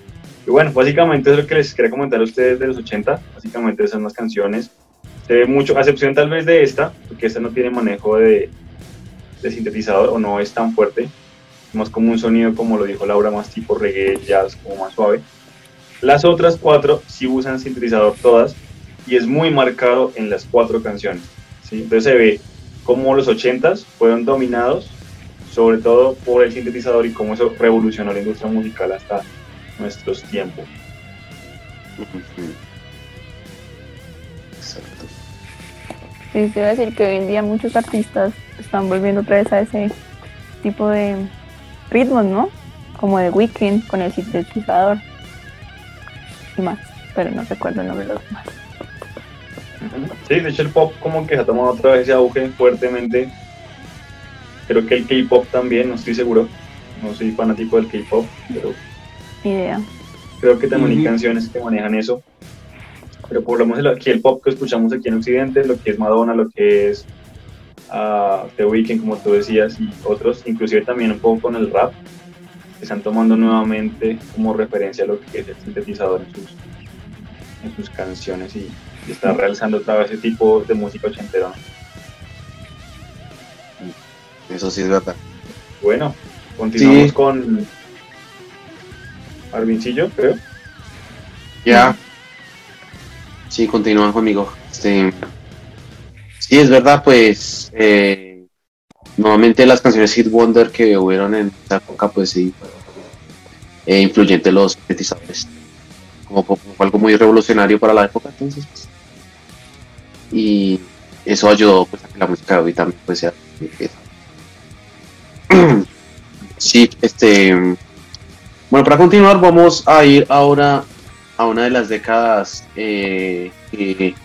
Y bueno, básicamente es lo que les quería comentar a ustedes de los 80, básicamente son las canciones. Se ve mucho, a excepción tal vez de esta, porque esta no tiene manejo de, sintetizador o no es tan fuerte, más como un sonido, como lo dijo Laura, más tipo reggae, jazz, como más suave. Las otras cuatro sí usan sintetizador todas y es muy marcado en las cuatro canciones. ¿sí? Entonces se ve cómo los 80s fueron dominados, sobre todo por el sintetizador y cómo eso revolucionó la industria musical hasta nuestros tiempos. Exacto. Sí, te iba a decir que hoy en día muchos artistas están volviendo otra vez a ese tipo de ritmos, ¿no? Como de Weekend con el sintetizador y más, pero no recuerdo el nombre de los demás. Sí, de hecho el pop como que se ha tomado otra vez ese auge fuertemente. Creo que el K-pop también, no estoy seguro. No soy fanático del K-pop, pero idea. creo que también hay canciones que manejan eso. Pero por lo menos aquí el pop que escuchamos aquí en Occidente, lo que es Madonna, lo que es ah, The Weeknd, como tú decías, y otros, inclusive también un poco con el rap, que están tomando nuevamente como referencia lo que es el sintetizador en sus, en sus canciones y, y está realzando otra vez ese tipo de música ochentera. Eso sí es verdad. Bueno, continuamos Sí. con Arvincillo, creo. Ya. Sí, continúan conmigo. Este, sí, es verdad, pues eh, normalmente las canciones Hit Wonder que hubieron en esa época, pues sí, eh, influyentes los sintetizadores. Como, como algo muy revolucionario para la época, entonces. pues, y eso ayudó pues, a que la música de hoy también pues, sea. [CLEARS THROAT] Sí, este. Bueno, para continuar, vamos a ir ahora a una de las décadas eh, que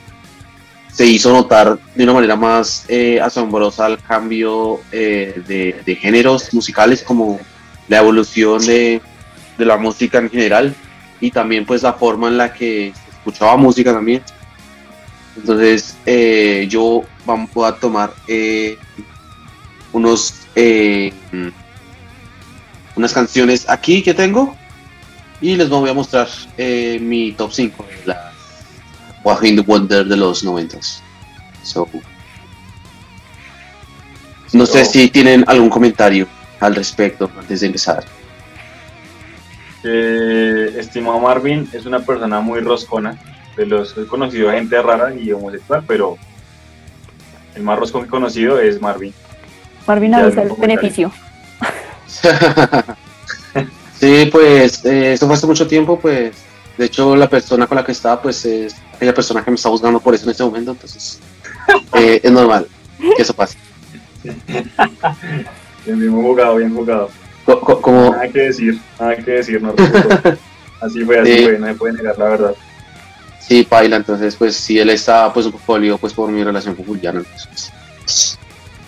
se hizo notar de una manera más eh, asombrosa el cambio eh, de, de géneros musicales, como la evolución de, la música en general y también pues la forma en la que escuchaba música también. Entonces yo vam- voy a tomar unos unas canciones aquí que tengo y les voy a mostrar eh, mi top 5 de las One the Wonder de los 90 so, no sé si tienen algún comentario al respecto antes de empezar Eh, estimado Marvin es una persona muy roscona. De los he conocido gente rara y homosexual, pero el más roscón que he conocido es Marvin. Marvin avisa el beneficio. [LAUGHS] sí pues eh, esto fue hace mucho tiempo pues de hecho la persona con la que estaba pues es aquella persona que me está juzgando por eso en este momento entonces [LAUGHS] eh, es normal que eso pase [LAUGHS] Bien, bien jugado, bien jugado. Co- co- como Nada que decir, nada que decir, no. Así fue, así Sí. fue, no se puede negar la verdad. Sí, Paila, entonces pues sí, él está pues un poco dolido pues por mi relación con Juliana. Entonces.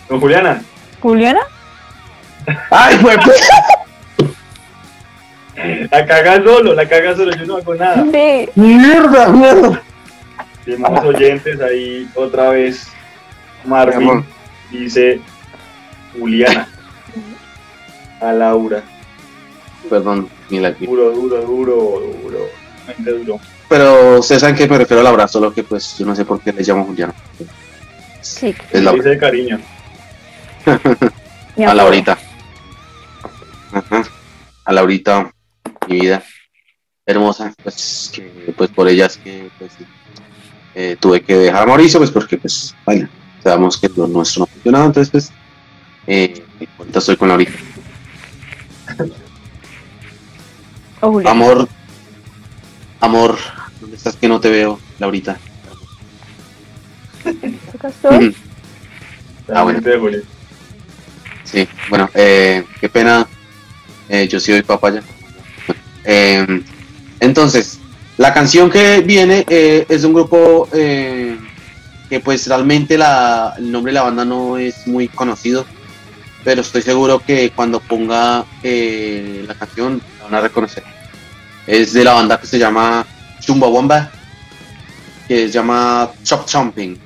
Don Juliana, ¿Juliana? ¡Ay, fue la caga solo, la caga solo, yo no hago nada. Sí. ¡Mierda, mierda! Tenemos oyentes ahí otra vez. Marvin Mi dice Juliana. A Laura. Perdón, Mila. Duro, duro, duro, duro. Mente duro. Pero ustedes saben que me refiero al abrazo, solo que pues yo no sé por qué le llamo Juliana. Sí. Es Laura. Dice de cariño. mi [LAUGHS] A. Laurita. Ajá. A Laurita, mi vida hermosa, pues que pues por ella es que pues eh, tuve que dejar a Mauricio, pues porque pues vaya, sabemos que lo nuestro no funcionaba, entonces pues eh, ahorita estoy con Laurita. O Juliana. Amor, amor, ¿dónde estás que no te veo, Laurita? Acá estoy. Ah, bueno. Sí, bueno, eh, qué pena, eh, yo sí doy papaya. Eh, entonces, la canción que viene eh, es de un grupo eh, que pues realmente la, el nombre de la banda no es muy conocido. pero estoy seguro que cuando ponga la canción la van a reconocer. Es de la banda que se llama Chumbawamba, que se llama Chop Chomping.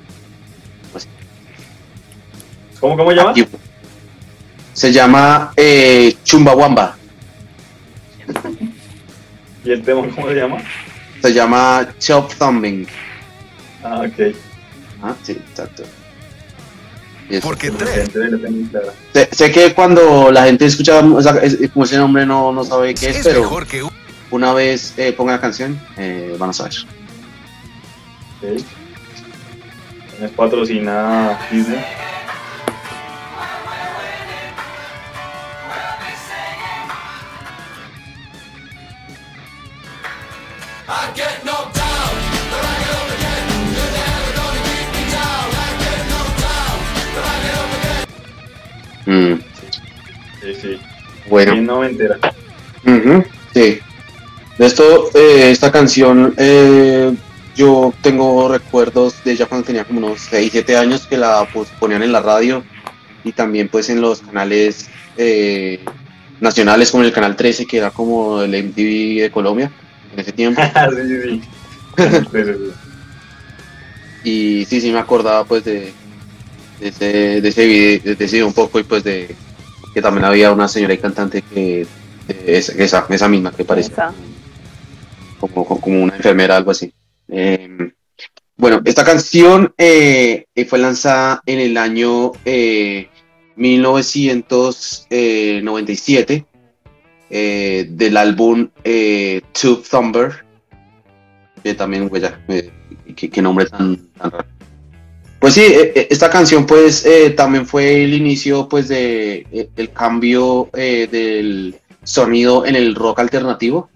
¿Cómo, cómo llama? Se llama eh, Chumbawamba, ¿Y el tema cómo se llama? se llama Chop Thumbing. Ah, ok. Ah, sí, exacto. Porque tres. Sé, sé que cuando la gente escucha es- como ese nombre no, no sabe qué es, Es pero mejor que un. una vez eh, ponga la canción, eh, van a saber. Ok. Es patrocina Disney. Mm, Sí, sí. bueno. Bien noventera. Ujú, sí. De esto, eh, esta canción, eh, yo tengo recuerdos de ella cuando tenía como unos 6, 7 años que la pues, ponían en la radio y también pues en los canales eh, nacionales como el canal 13 que era como el MTV de Colombia en ese tiempo. [LAUGHS] sí, sí, sí. [LAUGHS] Sí, sí, sí. Y sí, sí me acordaba pues de, de ese, de ese video, de ese video un poco y pues de que también había una señora y cantante que de esa, esa, esa misma que parecía Esa. como, como- una enfermera, algo así. Eh, bueno, esta canción eh, eh, fue lanzada en el año eh, 1997 eh, del álbum eh, Tube Thumber, que también, pues ya, eh, qué, qué nombre tan, tan raro. Pues sí, eh, eh, esta canción pues eh, también fue el inicio pues de el cambio del sonido en el rock alternativo.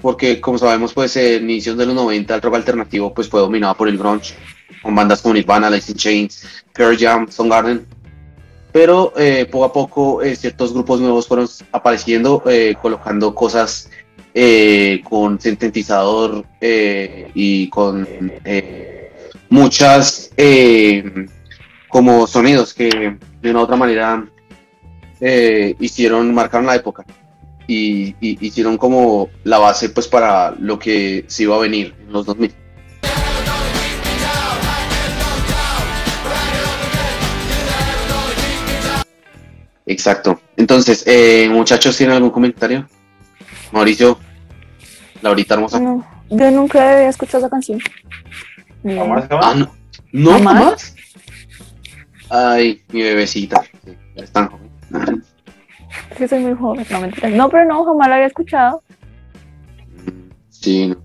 Porque como sabemos pues en inicios de los 90 el rock alternativo pues fue dominado por el grunge con bandas como Nirvana, Alice in Chains, Pearl Jam, Soundgarden. Pero eh, poco a poco ciertos grupos nuevos fueron apareciendo colocando cosas con sintetizador y con muchas eh, como sonidos que de una u otra manera eh, hicieron, marcaron la época y, hicieron como la base pues para lo que se iba a venir en los 2000. Exacto. Entonces, eh, muchachos, ¿tienen algún comentario? Mauricio, Laurita hermosa. No, yo nunca había escuchado esa canción. Jamás, Ah, no. ¿No? ¿Jamás? ¿Jamás? Ay, mi bebecita. Es tan joven. Es que soy muy joven, no mentiras. No, pero no, jamás la había escuchado. Sí, no.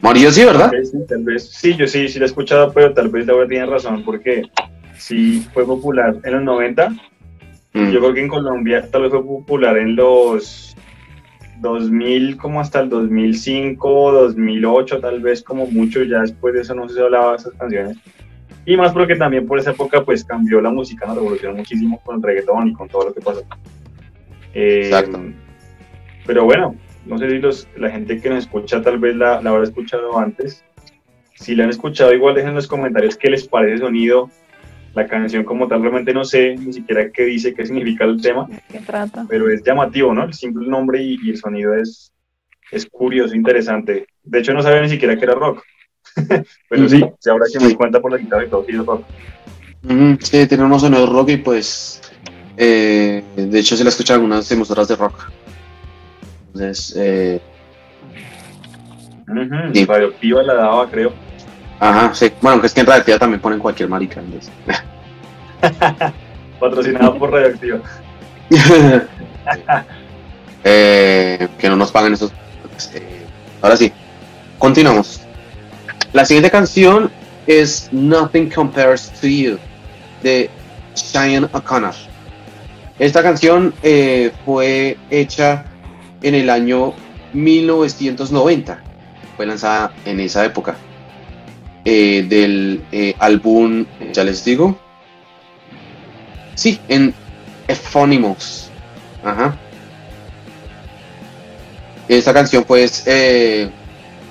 Mauricio sí, ¿verdad? Sí, tal vez. Sí, yo sí, sí la he escuchado, pero tal vez Laura tiene razón, porque sí fue popular en los 90. Mm. Yo creo que en Colombia tal vez fue popular en los 2000, como hasta el 2005, 2008, tal vez como mucho. Ya después de eso no se hablaba de esas canciones. Y más porque también por esa época pues cambió la música, nos revolucionó muchísimo con el reggaetón y con todo lo que pasó. Eh, Exacto. Pero bueno, no sé si los, la gente que nos escucha tal vez la, la habrá escuchado antes. Si la han escuchado, igual dejen en los comentarios qué les parece el sonido, la canción como tal. Realmente no sé ni siquiera qué dice, qué significa el tema, ¿Qué trata? pero es llamativo, ¿no? El simple nombre y, y el sonido es, es curioso, interesante. De hecho, no sabía ni siquiera que era rock. [LAUGHS] pero sí, sí, ahora que me di cuenta por la guitarra y todo, sí es rock. Sí, tiene unos sonidos rock y pues. eh, de hecho, se la escuchan algunas emisoras de rock. Entonces, eh, Ujú, Sí. Radioactiva la daba, creo. Ajá, sí. Bueno, que es que en realidad también ponen cualquier marica. [LAUGHS] Patrocinado por Radioactiva. [LAUGHS] Eh, que no nos pagan esos. eh, ahora sí, continuamos. La siguiente canción es Nothing Compares to You de Cheyenne O'Connor. Esta canción eh, fue hecha en el año 1990. Fue lanzada en esa época. Eh, del eh, álbum, ya les digo. Sí, en Ephonymous. Ajá. Esta canción, pues, eh,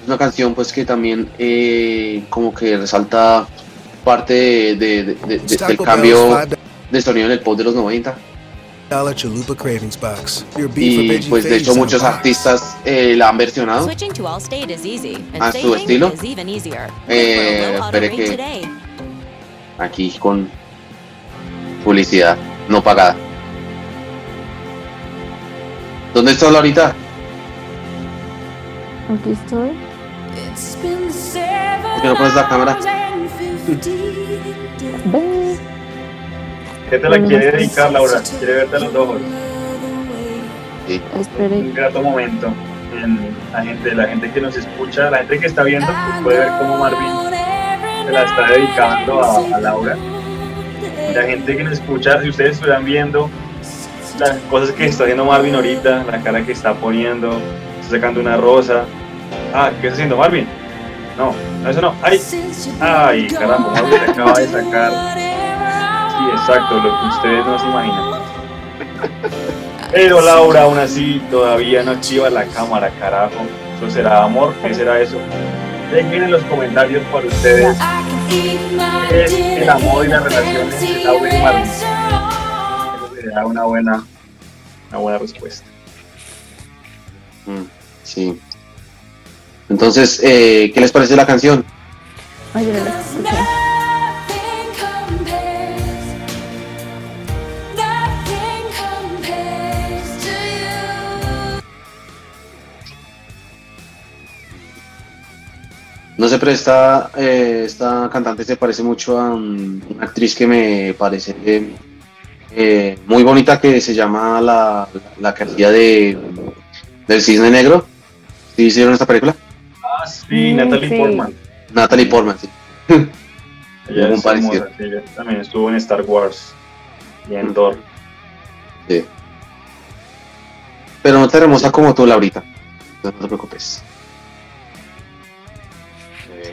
es una canción, pues, que también eh, como que resalta parte de- de- del cambio de sonido en el pop de los 90. Dollar Chalupa Cravings Box. Your beef or Y pues de hecho muchos box. artistas eh, la han versionado. Switching to Allstate is easy, and A su estilo. is even easier. Eh, espere que- today. Aquí con publicidad no pagada. ¿Dónde estás ahorita? Aquí estoy. ¿Por qué no pones la cámara? ¿Qué te la quiere dedicar, Laura? Quiere verte a los ojos. Sí. Un grato momento. En la gente, la gente que nos escucha, la gente que está viendo, pues puede ver cómo Marvin se la está dedicando a, a Laura. Y la gente que nos escucha, si ustedes estuvieran viendo las cosas que está haciendo Marvin ahorita, la cara que está poniendo, está sacando una rosa. Ah, ¿qué está haciendo Marvin? No, no, eso no. ¡Ay! ¡Ay, caramba! Marvin acaba de sacar. Sí, exacto, lo que ustedes no se imaginan. [LAUGHS] Pero Laura aún así todavía no activa la cámara, carajo. ¿Eso será amor? ¿Qué será eso? Dejen en los comentarios para ustedes qué es el amor y la relación entre Laura y Marvin. Eso sería una buena, una buena respuesta. Mm, Sí. Entonces, eh, ¿qué les parece la canción? Ay, yo la escuché. No sé, pero esta, eh, esta cantante se parece mucho a um, una actriz que me parece eh, eh, muy bonita que se llama la, la carilla de del cisne negro. ¿Sí hicieron esta película? Ah, sí, Mm, Natalie sí. Portman. Natalie Portman, sí. [LAUGHS] Ella es parecido. hermosa, ella también estuvo en Star Wars y en Thor. Sí. Pero no tan hermosa como tú, Laurita. No te preocupes.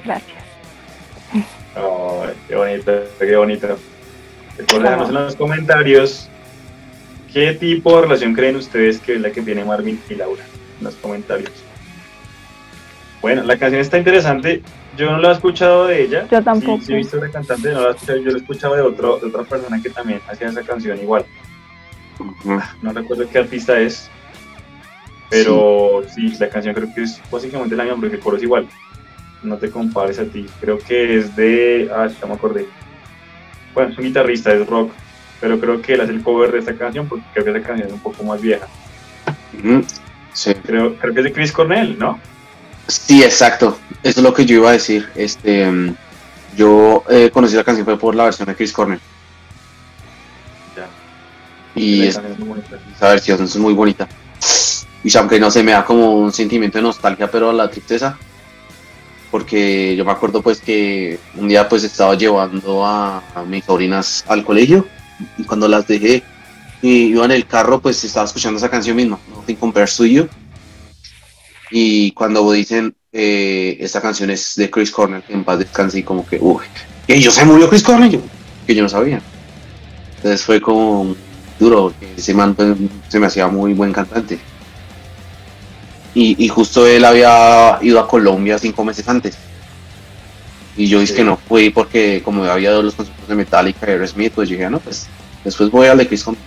Gracias. Ay, qué bonito, qué bonito. Recuerden en los comentarios qué tipo de relación creen ustedes que es la que tiene Marvin y Laura. En los comentarios. Bueno, la canción está interesante. Yo no la he escuchado de ella. Yo tampoco. Sí, sí he visto la cantante, no la he escuchado. Yo la he escuchado de, otro, de otra persona que también hacía esa canción igual. No recuerdo qué artista es. Pero sí, la canción creo que es básicamente la misma porque el coro es igual. No te compares a ti. Creo que es de. Ah, ya me acordé. Bueno, es un guitarrista, es rock. Pero creo que él hace el cover de esta canción porque creo que esa canción es un poco más vieja. Sí. Creo, creo que es de Chris Cornell, ¿no? Sí, exacto. Eso es lo que yo iba a decir. Este, mm, yo eh, conocí la canción fue por la versión de Chris Cornell. Ya. Y La es- es esa versión es muy bonita. Y aunque no se me da como un sentimiento de nostalgia, pero la tristeza. Porque yo me acuerdo pues que un día pues estaba llevando a, mis sobrinas al colegio y cuando las dejé y iba en el carro pues estaba escuchando esa canción misma, Nothing Compares to. Y cuando dicen eh, esta canción es de Chris Cornell, en paz descanse y como que, uy, que yo se murió Chris Cornell, que yo no sabía. Entonces fue como duro, ese man pues, se me hacía muy buen cantante. Y, y justo él había ido a Colombia cinco meses antes. Y yo dije Sí. que no fui porque como había dado los conciertos de Metallica y Aerosmith, pues dije, "Ah, no, pues después voy al de Chris Cornell.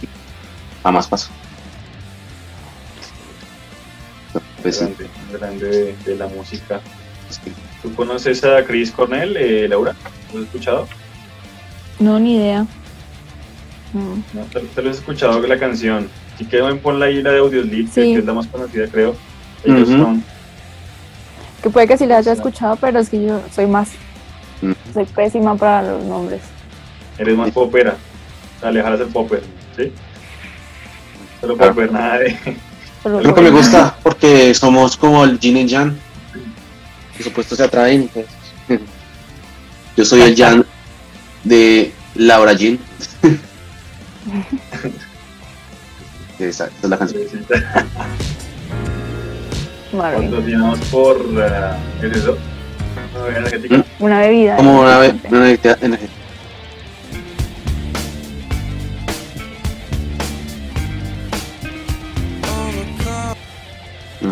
Jamás pasó. Pues sí, grande, grande de, de la música. sí. ¿Tú conoces a Chris Cornell, eh, Laura? ¿Lo has escuchado? No, ni idea. No. No, te, te lo has escuchado la canción. Si quieren ponla ahí la de Audioslip, Sí. que es la más conocida, creo. Ellos son Que puede que sí la haya escuchado, pero es que yo soy más. Mm. Soy pésima para los nombres. Eres más popera. O sea, alejar el popper, ¿sí? Solo Claro. popper, nada de... Es lo que me gusta, porque somos como el Jin y Jan. Por supuesto se atraen. pues. [LAUGHS] Yo soy el Jan de Laura Jean. [LAUGHS] Esa, esa es la canción. Marvin. Patrocinados por... ¿Qué es eso? Una bebida energética. Una bebida. Como una, ve- energética.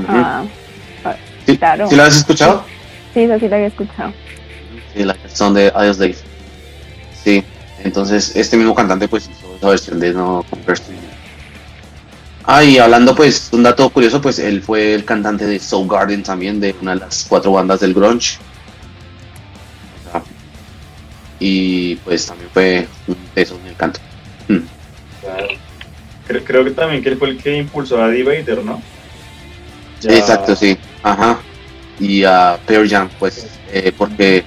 Ah, ¿Sí, claro. ¿Sí la has escuchado? sí, esa sí la había escuchado. Sí, la canción de Adios Days. Sí, entonces este mismo cantante pues hizo esa versión de No Compares to You. Ah, y hablando pues, un dato curioso, pues él fue el cantante de Soul Garden también, de una de las cuatro bandas del grunge. Y pues también fue un peso en el canto. Mm. Claro. Creo, creo que también que él fue el que impulsó a D-Vader, ¿no? Ya- Exacto, sí. Ajá. Y a Pearl Jam, pues, eh, porque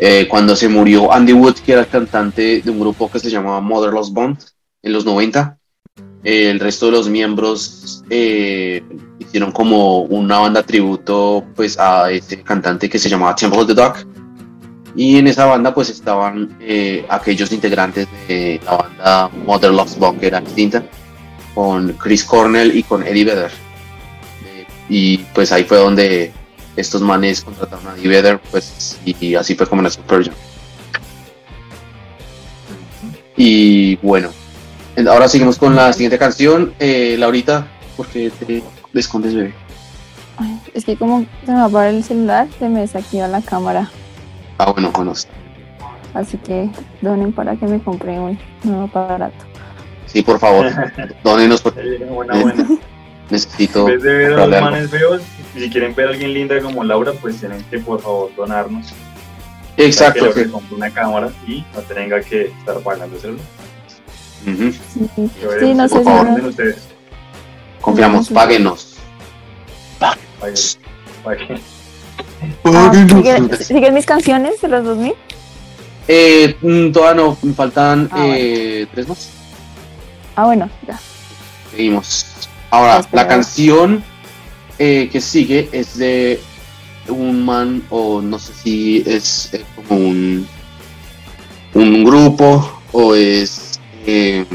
eh, cuando se murió Andy Wood, que era el cantante de un grupo que se llamaba Motherless Bond en los 90, eh, el resto de los miembros eh, hicieron como una banda tributo pues a este cantante que se llamaba Temple of the Dog. Y en esa banda pues estaban eh, aquellos integrantes de la banda Motherless Bond que era distinta, con Chris Cornell y con Eddie Vedder. Y pues ahí fue donde estos manes contrataron a Eddie Vedder, pues, y, así fue como nació Pearl Jam. Y bueno, en- ahora seguimos con la siguiente canción. Eh, Laurita, ¿por qué te escondes, bebé? Ay, es que como se me apaga el celular, se me desactiva la cámara. Ah, bueno, bueno, Así que donen para que me compre un nuevo aparato. sí, por favor, [LAUGHS] dónenos porque Buena, buena. [LAUGHS] necesito. En vez de ver a los manes feos, y si quieren ver a alguien linda como Laura, pues tienen que por favor donarnos. Exacto, Para que compre una cámara y no tenga que estar pagando el celular. Sí, Que sí, no sé ustedes. Confiamos, páguenos. Paguen. Ah, ¿siguen, siguen mis canciones de los 2000? Eh, mm, todavía no, me faltan Ah, bueno. eh, tres más. Ah, bueno, ya. Seguimos. Ahora, la canción eh, que sigue es de un man, o no sé si es eh, como un, un grupo, o es. Eh,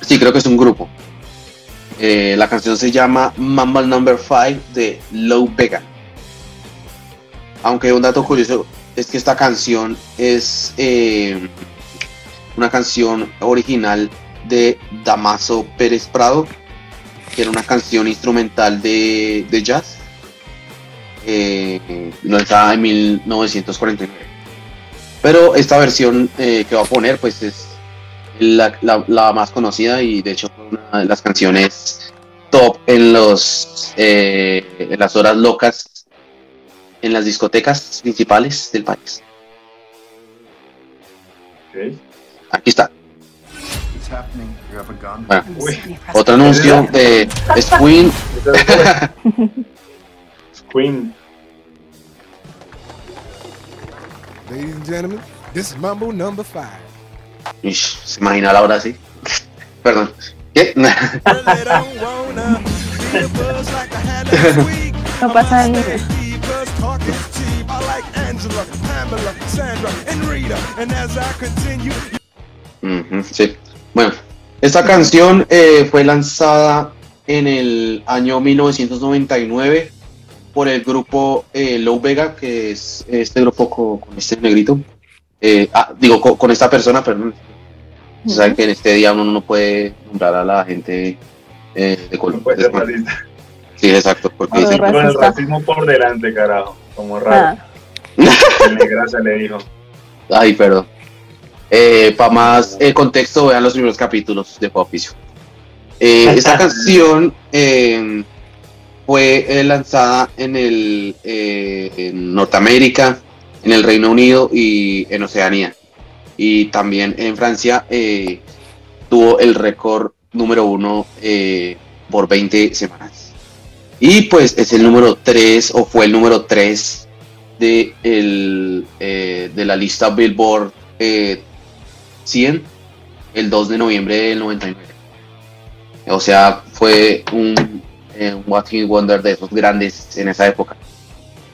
sí, creo que es un grupo. Eh, la canción se llama Mumble Number 5 de Low Vega. Aunque un dato curioso es que esta canción es eh, una canción original de Damaso Pérez Prado, que era una canción instrumental de, jazz, eh, lanzada en 1949. Pero esta versión que va a poner, pues es la, la- la más conocida y de hecho fue una de las canciones top en los eh, en las horas locas en las discotecas principales del país. Aquí está. Bueno, otro anuncio de es Queen. Queen. Ladies and gentlemen, this is Mambo number five. Ish, se imagina la hora así. Perdón. ¿Qué? [LAUGHS] No pasa Ujú, sí. Bueno, esta canción eh, fue lanzada en el año 1999 por el grupo eh, Low Vega, que es este grupo co- con, este negrito. Eh, ah, digo, co- con, esta persona, perdón. Se sabe que en este día uno no puede nombrar a la gente eh, de color. No puede ser racista. sí, exacto, porque Ah, dicen- Con el racismo por delante, carajo. Como raro. Ah, negrasa le dijo. Ay, perdón. Para más eh, contexto, vean los primeros capítulos de Oficio. Eh, esta canción eh, fue eh, lanzada en el eh, en Norteamérica, en el Reino Unido y en Oceanía. Y también en Francia eh, tuvo el récord número uno eh, por 20 semanas. Y pues es el número 3 o fue el número 3 de, el, eh, de la lista Billboard eh, 100 el 2 de noviembre del 99. O sea, fue un, eh, un What Hit Wonder de esos grandes en esa época.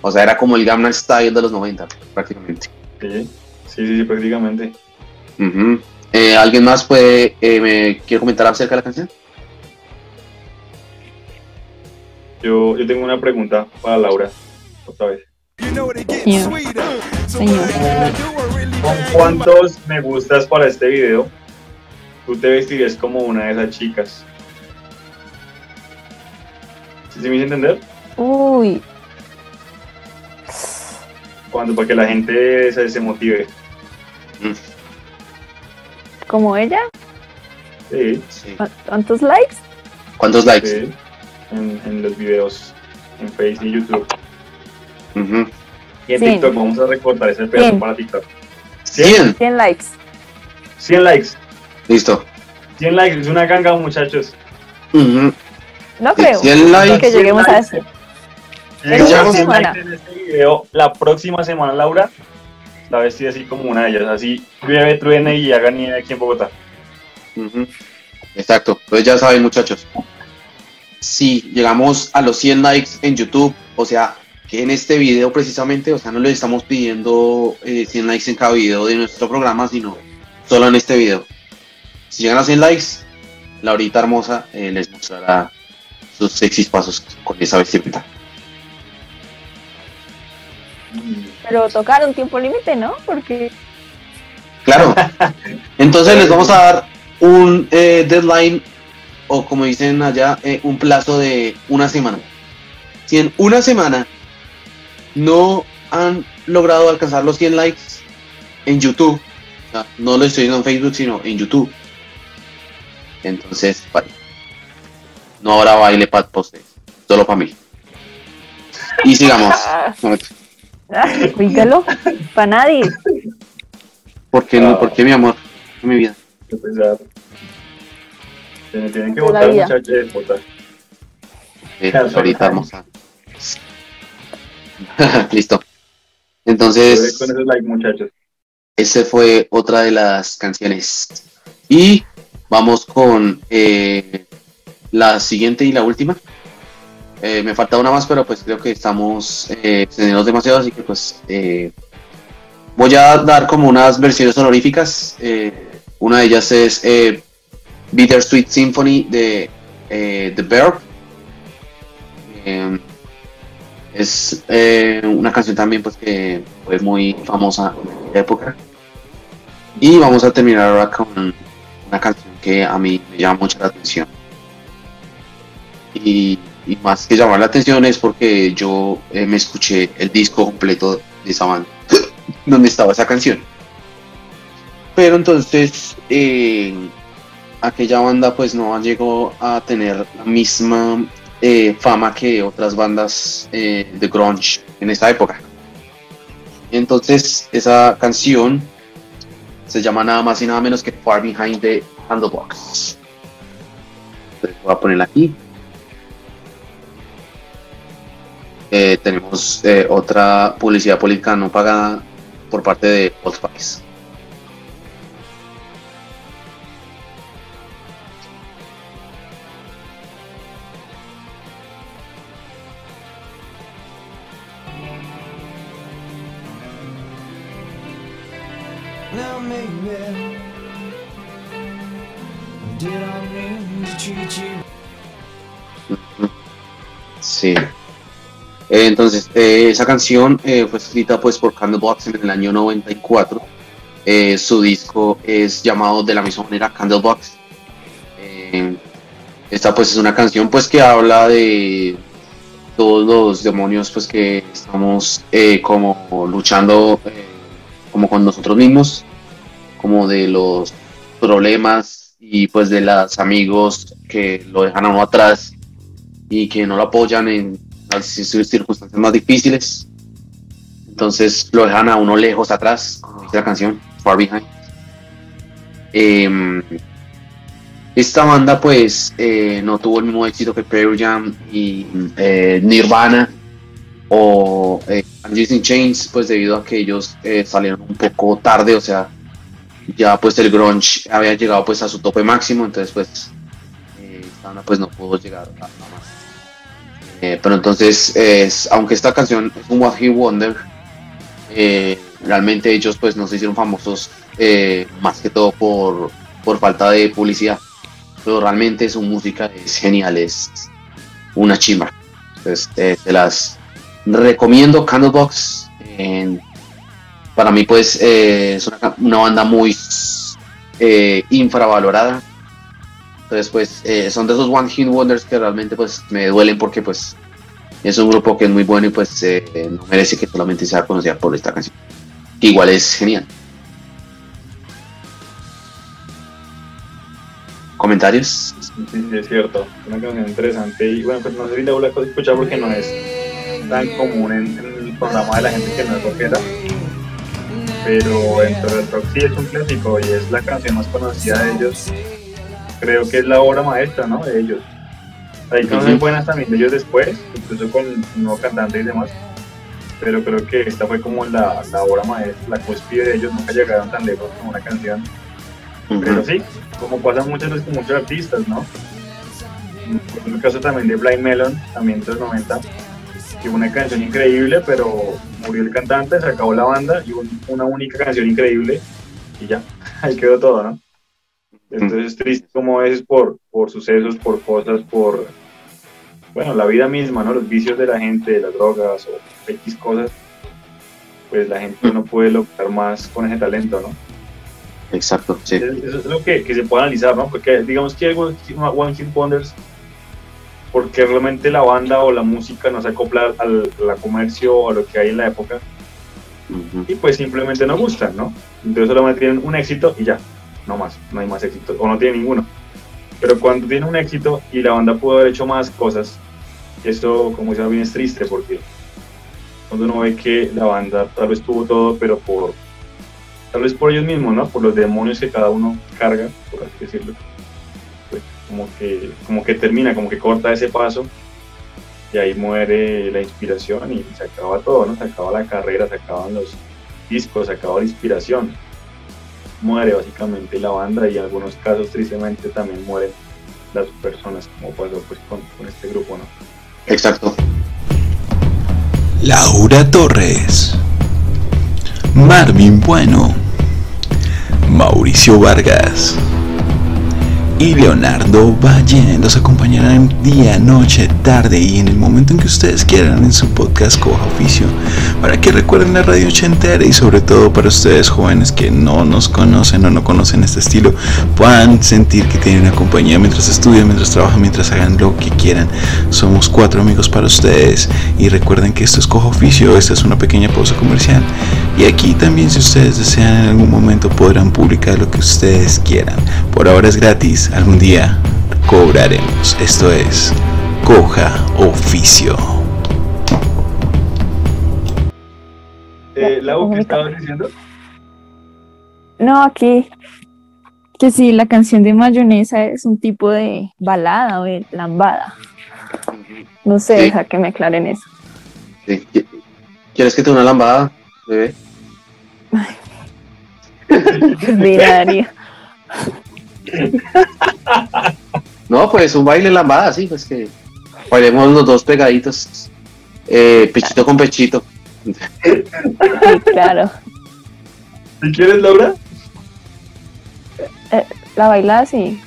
O sea, era como el Gamma Style de los 90, prácticamente. Sí, sí, sí, prácticamente. Eh, ¿Alguien más puede, eh, me quiere comentar acerca de la canción? Yo, yo tengo una pregunta para Laura, otra vez. ¿Con cuántos me gustas para este video tú te vestirías como una de esas chicas? ¿Sí, sí me hice entender? Uy, Cuando, para que la gente se, se motive. como ella, Sí. Sí. ¿Cu- ¿cuántos likes? ¿Cuántos likes? Sí, en, en los videos en Facebook y YouTube. Ujú. Y en Sí. TikTok vamos a recortar ese pedazo Bien. para TikTok. 100. 100 likes. 100 likes. Listo. 100 likes. Es una ganga, muchachos. Ujú. No Sí, creo 100 likes. que lleguemos a eso. Si llegamos ya a vamos 100 a- likes en este video, la próxima semana, Laura, la vestida así como una de ellas. Así, llueve, truene y haga nieve aquí en Bogotá. Exacto. Entonces ya saben, muchachos. Si llegamos a los 100 likes en YouTube, o sea, que en este video precisamente, o sea, no les estamos pidiendo eh, 100 likes en cada video de nuestro programa, sino solo en este video. Si llegan a 100 likes, Laurita hermosa eh, les mostrará sus sexys pasos con esa vestimenta. Pero tocar un tiempo límite, ¿no? Porque Claro. [LAUGHS] Entonces les vamos a dar un eh, deadline o como dicen allá, eh, un plazo de una semana. Si en una semana no han logrado alcanzar los 100 likes en YouTube, o sea, no lo estoy diciendo en Facebook, sino en YouTube, entonces, vale. No habrá baile para ustedes, solo para mí. Y sigamos. [LAUGHS] [LAUGHS] Oígalo, para nadie. ¿Por qué no? ¿Por qué mi amor? Mi vida. Qué pesar. Tienen, que la votar, vida. muchachos. eh, votar. Eh, Claro, ahorita claro. vamos a. [LAUGHS] Listo. Con Entonces, esos likes, muchachos. esa fue otra de las canciones. Y vamos con eh, la siguiente y la última. Eh, me falta una más, pero pues creo que estamos eh, demasiado, así que pues eh, voy a dar como unas versiones honoríficas. Eh, una de ellas es Bittersweet Symphony de The Verb. Es una canción también pues que fue muy famosa en aquella época. Y vamos a terminar ahora con una canción que a mí me llama mucho la atención. Y, y más que llamar la atención es porque yo eh, me escuché el disco completo de esa banda, [LAUGHS] donde estaba esa canción. Pero entonces eh, aquella banda pues no llegó a tener la misma eh, fama que otras bandas de grunge en esa época. Entonces esa canción se llama nada más y nada menos que Far Behind the Handlebox. Voy a ponerla aquí. Eh, tenemos eh, otra publicidad política no pagada por parte de Old Spice. Sí. Eh, entonces, eh, esa canción eh, fue escrita pues por Candlebox en el año 94. Eh, su disco es llamado de la misma manera Candlebox. Esta pues es una canción pues que habla de todos los demonios pues que estamos como luchando como con nosotros mismos, como de los problemas y pues de los amigos que lo dejan a uno atrás y que no lo apoyan en sus circunstancias más difíciles. Entonces lo dejan a uno lejos atrás, como dice la canción, Far Behind. Em, esta banda pues eh, no tuvo el mismo éxito que Pearl Jam y eh, Nirvana o eh, in Chains pues debido a que ellos eh, salieron un poco tarde, o sea, ya pues el grunge había llegado pues a su tope máximo, entonces pues eh, esta banda pues no pudo llegar a, a más. Eh, pero entonces, es, aunque esta canción es un One Hit Wonder, eh, realmente ellos pues no se hicieron famosos eh, más que todo por, por falta de publicidad. Pero realmente su música es genial, es una chimba. Entonces, te las recomiendo Candlebox. para mí pues es una, banda muy infravalorada. Entonces, pues, eh, son de esos One Hit Wonders que realmente, pues, me duelen porque, pues, es un grupo que es muy bueno y, pues, eh, no merece que solamente sea conocida por esta canción. Que igual es genial. ¿Comentarios? Sí, es cierto. Una canción interesante. Y bueno, pues no sé si la voy a escuchar porque no es tan común en, en el programa de la gente que no es rockera. Pero dentro del rock sí es un clásico y es la canción más conocida de ellos. Creo que es la obra maestra, ¿no? De ellos. Hay canciones Ujú. buenas también de ellos después, incluso con un nuevo cantante y demás. Pero creo que esta fue como la, la obra maestra, la cúspide de ellos. Nunca llegaron tan lejos como una canción. Pero sí, como pasa muchas veces con muchos artistas, ¿no? En el caso también de Blind Melon, también de los 90, que una canción increíble, pero murió el cantante, se acabó la banda y hubo una única canción increíble y ya, [LAUGHS] ahí quedó todo, ¿no? Entonces es triste como es por, por sucesos, por cosas, por, bueno, la vida misma, ¿no? Los vicios de la gente, las drogas o X cosas, pues la gente no puede lograr más con ese talento, ¿no? Exacto, sí. Eso es lo que, que se puede analizar, ¿no? Porque digamos que hay One One Hit Wonders, porque realmente la banda o la música no se acopla al, al comercio o a lo que hay en la época, Ujú. y pues simplemente no gustan, ¿no? Entonces solamente tienen un éxito y ya, no más, no hay más éxito, o no tiene ninguno. Pero cuando tiene un éxito y la banda pudo haber hecho más cosas, esto, como dice bien, es triste porque cuando uno ve que la banda tal vez tuvo todo, pero por tal vez por ellos mismos, ¿no? Por los demonios que cada uno carga, por así decirlo. Pues como que, como que termina, como que corta ese paso y ahí muere la inspiración y se acaba todo, ¿no? Se acaba la carrera, se acaban los discos, se acaba la inspiración. Muere básicamente la banda y en algunos casos tristemente también mueren las personas, como pasó pues con, con este grupo, ¿no? Exacto. Laura Torres, Marvin Bueno, Mauricio Vargas y Leonardo Valle los acompañarán día, noche, tarde y en el momento en que ustedes quieran en su podcast Coja Oficio para que recuerden la radio ochentera y sobre todo para ustedes jóvenes que no nos conocen o no conocen este estilo puedan sentir que tienen una compañía mientras estudian, mientras trabajan, mientras hagan lo que quieran. Somos cuatro amigos para ustedes y recuerden que esto es Cojo Oficio, esta es una pequeña pausa comercial y aquí también si ustedes desean en algún momento podrán publicar lo que ustedes quieran. Por ahora es gratis, algún día cobraremos. Esto es Coja Oficio. Eh, Lau, ¿qué estabas diciendo? No, aquí. Que sí, la canción de mayonesa es un tipo de balada o de lambada. No sé, Sí. deja que me aclaren eso. Sí. ¿Qui- ¿Quieres que te una lambada, bebé? [LAUGHS] Mira. No, pues un baile lambada, sí, pues que bailemos los dos pegaditos. Eh, pechito con pechito. Sí, claro. ¿Si quieres, Laura? La bailada sí.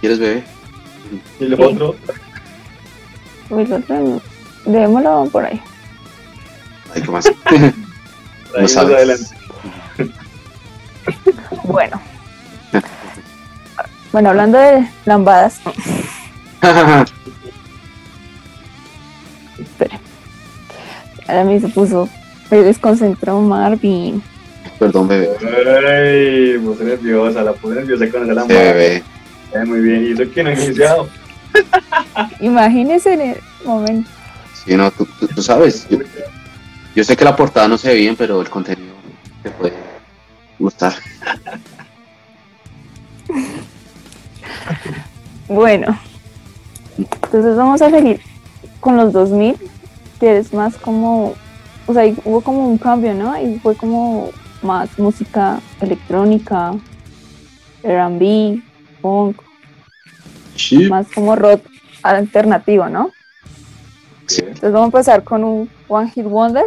¿Quieres, bebé? Y lo Sí. otro. Lo otro. Dejémoslo por ahí. Ay, ¿qué más? [LAUGHS] No sabes. adelante. [LAUGHS] Bueno. [LAUGHS] Bueno, hablando de lambadas, [LAUGHS] ahora me se puso, me desconcentró Marvin. Perdón, bebé. Ay, me puse nerviosa, la puse nerviosa con esa Sí, lámpara. bebé. Eh, muy bien, y eso que no he iniciado. Imagínese en el momento. Sí, no, tú, tú- tú sabes. Yo, yo sé que la portada no se ve bien, pero el contenido te puede gustar. Bueno, entonces vamos a seguir con los 2000, que es más como, o sea, hubo como un cambio, ¿no? Y fue como más música electrónica, R&B, punk, Sí. más como rock alternativo, ¿no? Sí. Entonces vamos a empezar con un One Hit Wonder.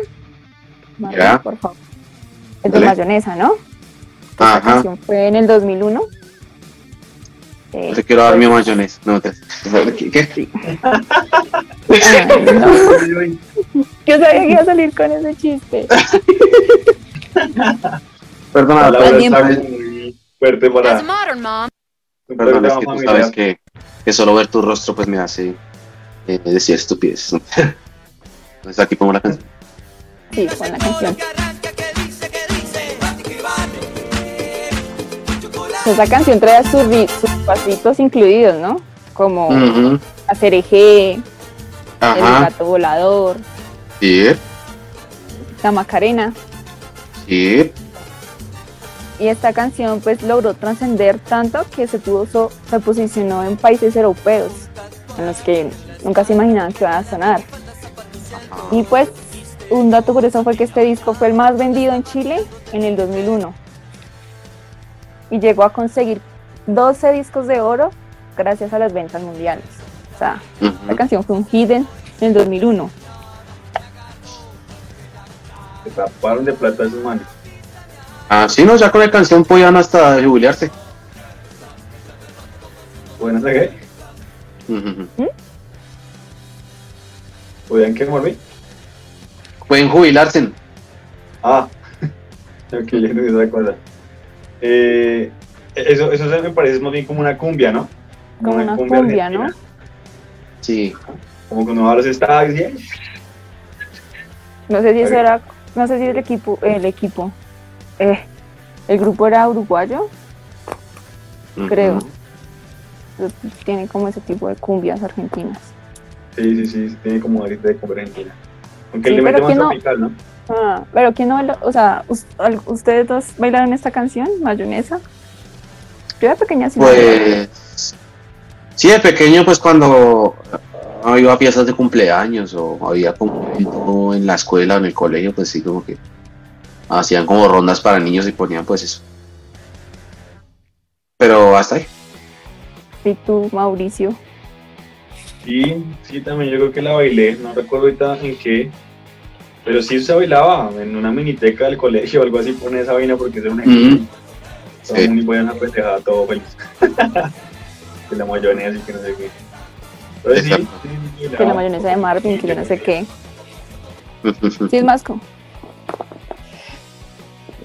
Marvin, Ya. por favor. El de mayonesa, ¿no? Esta Ajá. canción fue en el 2001. Eh, Te quiero dar mi mayonesa. No, te, ¿qué? qué? [LAUGHS] [LAUGHS] ay, no. Yo sabía que iba a salir con ese chiste. [LAUGHS] Perdona, La muy fuerte para modern mom, un perdona, es que tú sabes que, que solo ver tu rostro pues me hace eh, decir estupidez. Entonces aquí pongo la canción. Sí, con la canción. Esa canción trae sus, pasitos incluidos, ¿no? Como Ujú. hacer eje, el gato volador, Sí, la Macarena. sí. Y esta canción pues logró trascender tanto que se, puso, se posicionó en países europeos en los que nunca se imaginaban que iban a sonar. Y pues un dato curioso fue que este disco fue el más vendido en Chile en el 2001. Y llegó a conseguir 12 discos de oro gracias a las ventas mundiales. O sea, la canción fue un hit en el 2001. Se taparon de plata esos manes. Ah, sí, no, ya con la canción podían hasta jubilarse. ¿Pueden hacer qué? Ujú. ¿Podían qué, Morbi? Pueden jubilarse. Ah, [LAUGHS] ok, ya entendí otra cosa. Eh, eso, eso me parece más bien como una cumbia, ¿no? Como una cumbia, ¿no? Sí. Como cuando va a los estadios ¿eh? No sé si eso era, no sé si el equipo, el equipo, eh, el grupo era uruguayo, creo. Tiene como ese tipo de cumbias argentinas. Sí, sí, sí, sí, tiene como ahorita de cumbia argentina. Aunque Sí, le mete pero más que no- tropical, ¿no? Ah, pero ¿quién no? O sea, ¿ustedes dos bailaron esta canción, Mayonesa? Yo era pequeña sí. Pues sí, de pequeño, pues cuando ah, iba a fiestas de cumpleaños o había como en la escuela o en el colegio, pues sí, como que hacían como rondas para niños y ponían pues eso. Pero hasta ahí. ¿Y tú, Mauricio? Sí, sí, también yo creo que la bailé, no recuerdo ahorita en qué, pero sí se bailaba en una miniteca del colegio o algo así, pone esa vaina porque es una Ujú. todo Sí. el mundo iba a una pendejada, todo feliz. [LAUGHS] que la mayonesa y que no sé qué. Pero sí, sí, sí, Que la mayonesa de Marvin, que yo no sé qué. [LAUGHS] Sí, es más como.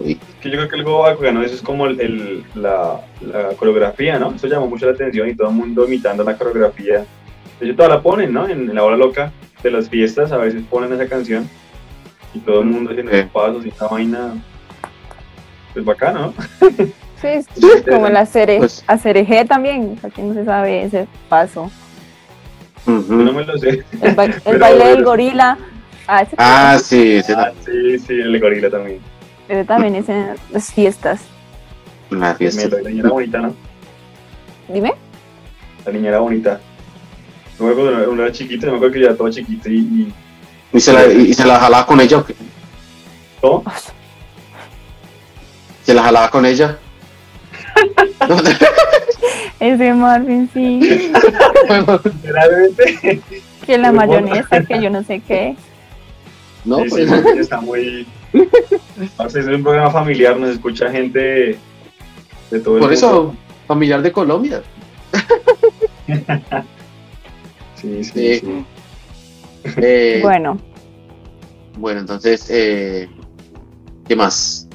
Que yo creo que algo bacano, eso es como el, el- la, la coreografía, ¿no? Eso llamó mucho la atención y todo el mundo imitando la coreografía. De hecho, toda la ponen, ¿no? En, en la hora loca de las fiestas, a veces ponen esa canción y todo el mundo haciendo pasos y esa vaina. Pues bacano, ¿no? Sí, es [LAUGHS] Sí, como el hacer, Pues- también. Sea, que no se sabe ese paso. Yo no ujú. me lo sé. El, ba- [LAUGHS] el Pero baile del gorila. Ah, ese, Ah, sí, ese Ah, sí, sí, el gorila también. ese también es en las fiestas. la fiesta. Me- La niña era bonita, ¿no? Dime. La niña era bonita. No me acuerdo, cuando era chiquita, no me acuerdo que ya era toda chiquita y, y ¿Y se la, y se la jalaba con ella o qué? todo. ¿Se la jalaba con ella? [LAUGHS] Ese Marvin, sí. Literalmente. Que la Muy mayonesa, que yo no sé qué. no, Sí, pues, sí, está muy. Parce, es un programa familiar, nos escucha gente de, de todo el por mundo. eso, familiar de Colombia. [LAUGHS] Sí, sí, Sí. sí. Eh, Bueno, Bueno, entonces, eh, ¿qué más?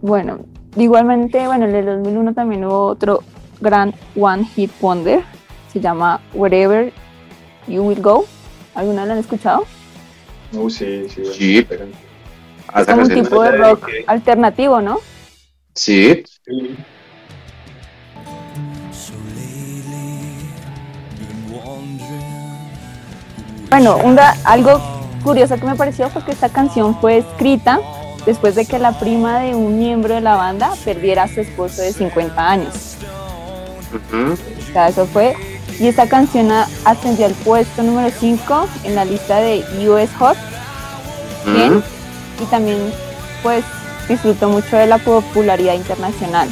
bueno. Igualmente, bueno, en el 2001 también hubo otro gran One Hit Wonder. Se llama Wherever You Will Go. ¿Alguna lo han escuchado? No, sí, sí. Sí. pero- Es como un tipo de rock alternativo, ¿no? Sí, Sí. Bueno, un da- algo curioso que me pareció fue que esta canción fue escrita después de que la prima de un miembro de la banda perdiera a su esposo de 50 años. O sea, eso fue. Y esta canción ascendió al puesto número 5 en la lista de US Hot. Bien. ujú. Y también, pues, disfrutó mucho de la popularidad internacional.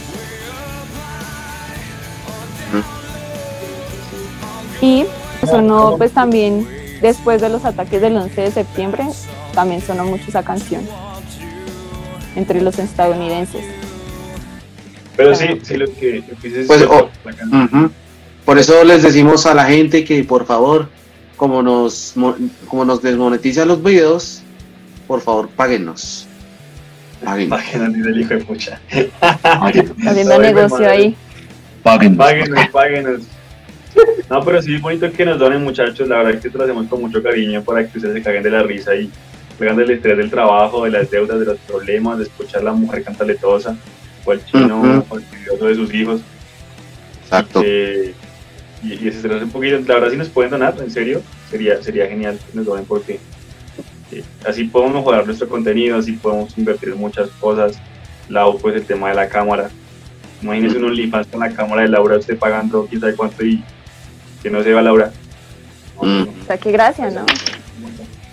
Y sonó, pues, también después de los ataques del 11 de septiembre, también sonó mucho esa canción entre los estadounidenses. Pero sí, sí, lo que, lo que dices es Pues, oh, la canción. Por eso les decimos a la gente que por favor, como nos mo- como nos desmonetiza los videos, por favor páguenos. Páguenos. Páguenos, dice el hijo de pucha. Haciendo Ay, [LAUGHS] negocio ahí. Páguenos. Páguenos, páguenos. [LAUGHS] No, pero sí es bonito que nos donen, muchachos. La verdad es que lo hacemos con mucho cariño para que ustedes se caguen de la risa y salgan del estrés del trabajo, de las deudas, de los problemas, de escuchar a la mujer cantaletosa cual chino Ujú. fastidioso de sus hijos. Exacto. que- y, y desestresarse un poquito. La verdad, si nos pueden donar, en serio, sería, sería genial que nos donen porque eh, así podemos mejorar nuestro contenido, así podemos invertir en muchas cosas. Lau, pues el tema de la cámara. Imagínese un OnlyFans con la cámara de Laura, usted pagando quién sabe cuánto y que no se va Laura. Mm. O sea, qué gracia, ¿no?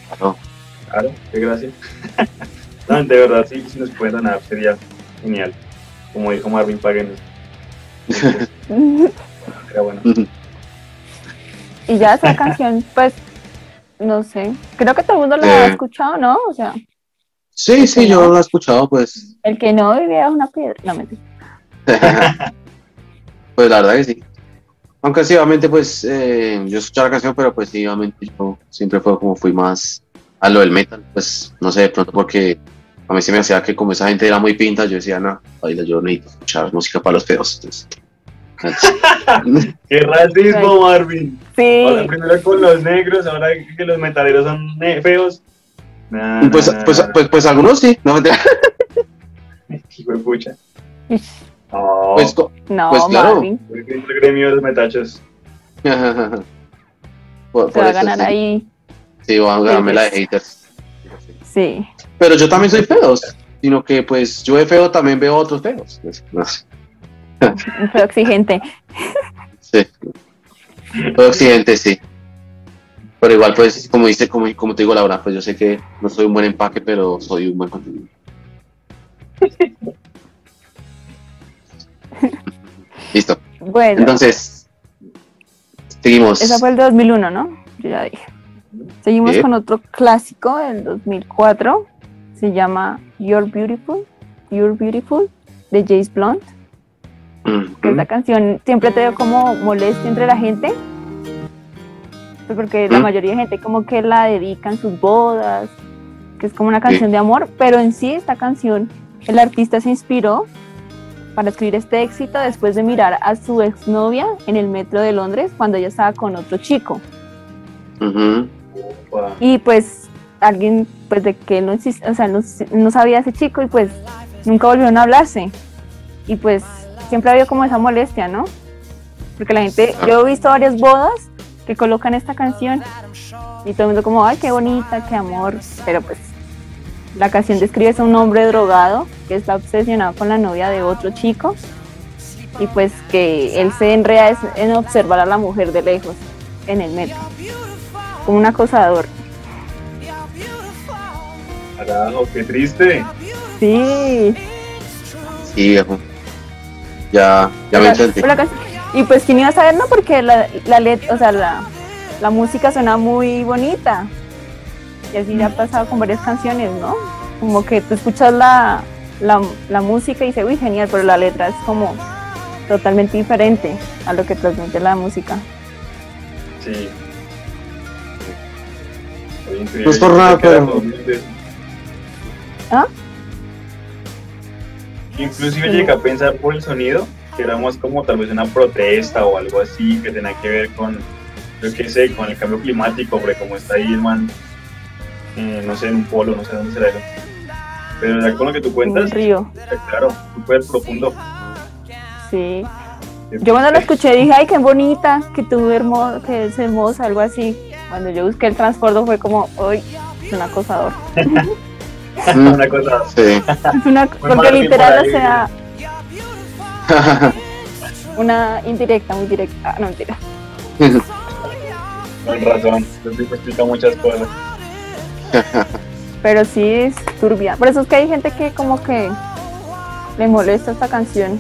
Claro. Claro, qué gracia. [LAUGHS] no, de verdad, sí, si nos pueden donar, sería genial. Como dijo Marvin, paguen. [LAUGHS] Era bueno. Y ya esa canción, pues, no sé. Creo que todo el mundo la ha Eh. escuchado, ¿no? O sea, Sí, sí, yo lo he escuchado, pues. el que no vivía una piedra. No, mentira. [LAUGHS] pues la verdad que sí. Aunque sí, obviamente, pues eh, yo escuché la canción, pero pues sí, obviamente yo siempre fue como fui más a lo del metal. Pues no sé, de pronto porque a mí se me hacía que como esa gente era muy pinta, yo decía, no, baila, yo necesito escuchar música para los pedos. Entonces, [LAUGHS] ¡Qué racismo, Marvin! Ahora Sí, primero con los negros, ahora que los metaleros son ne- feos. Nah, nah, pues, nah, pues, nah. pues, pues algunos sí, no mentira. [LAUGHS] Hijo de pucha. Ish, No, Pues, no, Pues claro. Marvin. el gremio de los metachos. [LAUGHS] por, Se por va a eso ganar sí, ahí. sí, voy a ganarme la de haters. Sí. Pero yo también soy feo, sino que pues yo de feo también veo otros feos. Pues, feo exigente. [LAUGHS] Sí. Todo occidente, sí. Pero igual, pues, como dice, como, como te digo, Laura, pues yo sé que no soy un buen empaque, pero soy un buen contenido. [LAUGHS] [LAUGHS] Listo. Bueno, Entonces, seguimos. esa fue el 2001, ¿no? Yo ya dije. Seguimos con otro clásico del 2004. Se llama You're Beautiful. You're Beautiful de Jace Blunt. Ujú. que esta canción siempre te dio como molestia entre la gente. Pues porque la Mm. mayoría de gente como que la dedica en sus bodas, que es como una canción de amor, pero en sí esta canción, el artista se inspiró para escribir este éxito después de mirar a su exnovia en el metro de Londres cuando ella estaba con otro chico. Y pues alguien, pues de que no o sea, no, no sabía ese chico y pues nunca volvieron a hablarse. Y pues siempre ha habido como esa molestia, ¿no? Porque la gente, yo he visto varias bodas que colocan esta canción y todo el mundo como, ay, qué bonita, qué amor. Pero pues la canción describe a un hombre drogado que está obsesionado con la novia de otro chico y pues que él se enreda es- en observar a la mujer de lejos en el metro, como un acosador. Carajo, qué triste. Sí. Sí, viejo. Ya, ya me entendí. y pues quién iba a saber, ¿no? Porque la, la o sea, la, la música suena muy bonita. Y así ya ha pasado con varias canciones, ¿no? Como que tú escuchas la, la, la música y dices, uy, genial, pero la letra es como totalmente diferente a lo que transmite la música. Sí. Increíble. No es por nada, pero- 2000. ¿Ah? Inclusive llegué a pensar por el sonido que era más como tal vez una protesta o algo así que tenía que ver con, yo qué sé, con el cambio climático, porque como está ahí el man, eh, no sé, en un polo, no sé dónde será eso. Pero ya con lo que tú Un cuentas, río, eh, claro, súper profundo. sí. Yo cuando la escuché dije, ay, qué bonita, que tú hermosa, que es hermosa, algo así. Cuando yo busqué el transporte fue como, uy, es un acosador. [LAUGHS] Una cosa, Sí. Es una, porque literal, o sea, [LAUGHS] una indirecta, muy directa. Ah, no, mentira. [LAUGHS] con razón, eso sí explica muchas cosas. [LAUGHS] Pero sí es turbia. Por eso es que hay gente que como que le molesta esta canción.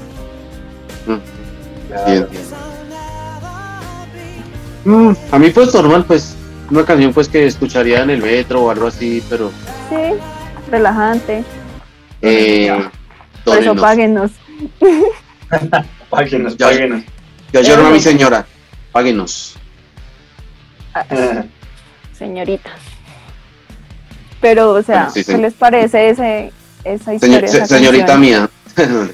Claro. entiendo. Mm, a mí pues normal, pues una canción pues que escucharía en el metro o algo así, pero Sí, relajante. eh, Por eso páguenos. [LAUGHS] Páguenos, Ya. páguenos. Ya lloró a mi señora, páguenos. Señorita. Pero, o sea, Bueno, sí, sí. ¿qué les parece ese, esa historia? esa señorita canción? mía. [LAUGHS]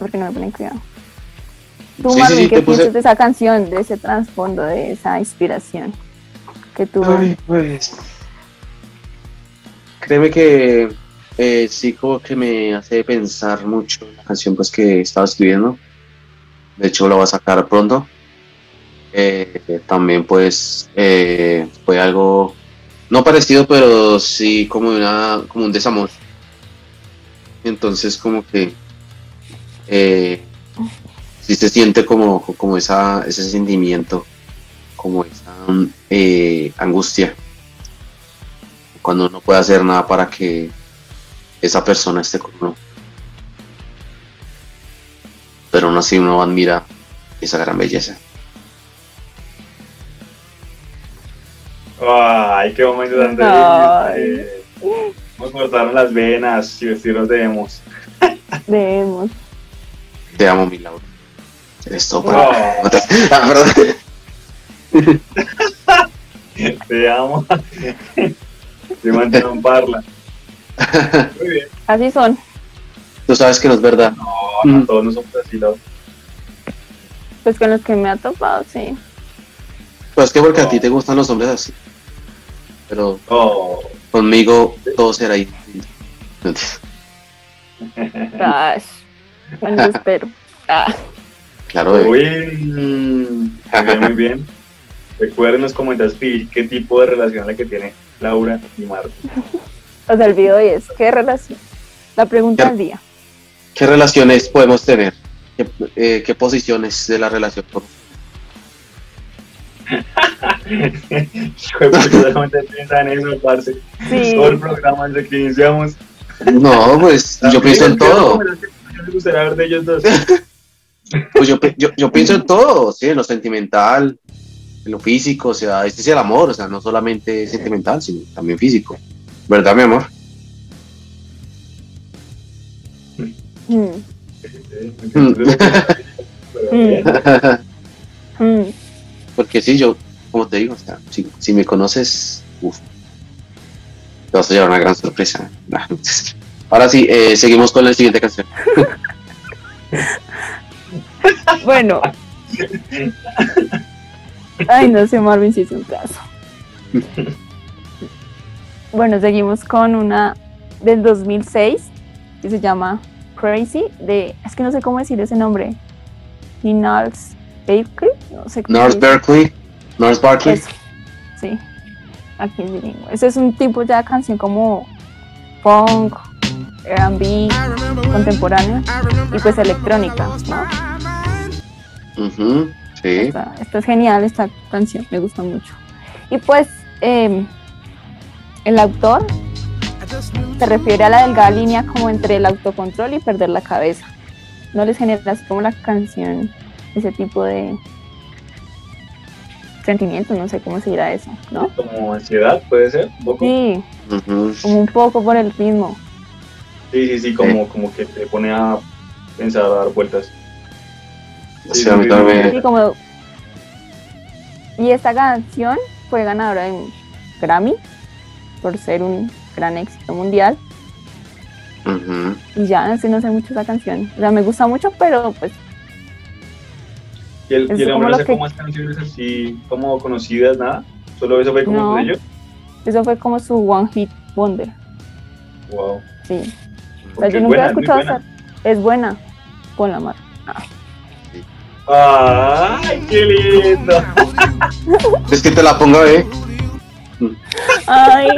Porque no me ponen cuidado. Tú, Sí, Marvin, sí, ¿qué puse- piensas de esa canción, de ese trasfondo, de esa inspiración que tuvo? Ay, pues. Créeme que eh, sí como que me hace pensar mucho en la canción pues que estaba escribiendo. De hecho la voy a sacar pronto. Eh, también pues eh, fue algo no parecido, pero sí como una como un desamor. Entonces como que eh, sí se siente como, como esa, ese sentimiento, como esa eh, angustia, cuando uno puede hacer nada para que esa persona esté con uno. Pero aún así uno admira esa gran belleza. Ay, qué momento tan Ay. triste. Nos cortaron las venas y vestirnos de emos. Debemos. Te amo, mi Laura. Eres todo para Oh, Ah, [LAUGHS] perdón. te amo. Te mantengo en parla. Muy bien. Así son. Tú sabes que no es verdad. No, no, todos no somos así, ¿no? Pues con los que me ha topado, sí. Pues es que porque a ti te gustan los hombres así. Pero Oh, conmigo todo será ahí. [LAUGHS] Ay, bueno, espero. Ah, Claro. Uy, muy bien, muy bien. Recuerden los comentarios escribir qué tipo de relación es la que tiene Laura y Marta. o sea, el video hoy es, ¿qué relación? La pregunta del día. ¿Qué relaciones podemos tener? ¿Qué, eh, qué posiciones de la relación? Solamente piensa en eso, parce. Sí. Todo el programa desde que iniciamos. No, pues yo pienso en todo. Yo me gustaría ver de ellos dos. [LAUGHS] Pues yo, yo, yo pienso en todo, sí, en lo sentimental, en lo físico, o sea, este es el amor, o sea, no solamente sentimental, sino también físico. ¿Verdad, mi amor? Mm, [LAUGHS] mm. [LAUGHS] Porque sí, yo, como te digo, o sea, si, si me conoces, uf, te vas a llevar una gran sorpresa. [LAUGHS] Ahora sí, eh, seguimos con la siguiente canción. [LAUGHS] Bueno. Ay, no sé, Marvin si hizo un caso. [LAUGHS] Bueno, seguimos con una del 2006 que se llama Crazy, de, es que no sé cómo decir ese nombre. Finals Bakery, no sé North. Berkeley, North Berkeley. Eso, sí, aquí es bilingüe. Ese es un tipo ya de canción como funk, R&B, contemporánea y pues electrónica, ¿no? Ujú, sí. Esta, esta es genial, esta canción, me gusta mucho. Y pues eh, el autor se refiere a la delgada línea como entre el autocontrol y perder la cabeza. No les genera así como la canción ese tipo de sentimientos, no sé cómo se dirá eso, ¿no? Como ansiedad, puede ser, un poco. Sí, como un poco por el ritmo. Sí, sí, sí, como, como que te pone a pensar, a dar vueltas. Sí, a mí también. Sí, como... Y esta canción fue ganadora de un Grammy por ser un gran éxito mundial. Y ya, así no sé mucho esa canción. O sea, me gusta mucho, pero pues Y el, y el como hombre hace como más canciones así, como conocidas, nada. Solo eso fue como No. de ellos. eso fue como su One Hit Wonder. Wow. Sí. O sea, yo nunca buena, he escuchado buena. esa. Es buena. Con la mar. ¡Ay, qué lindo! [LAUGHS] Es que te la pongo, eh. Ay,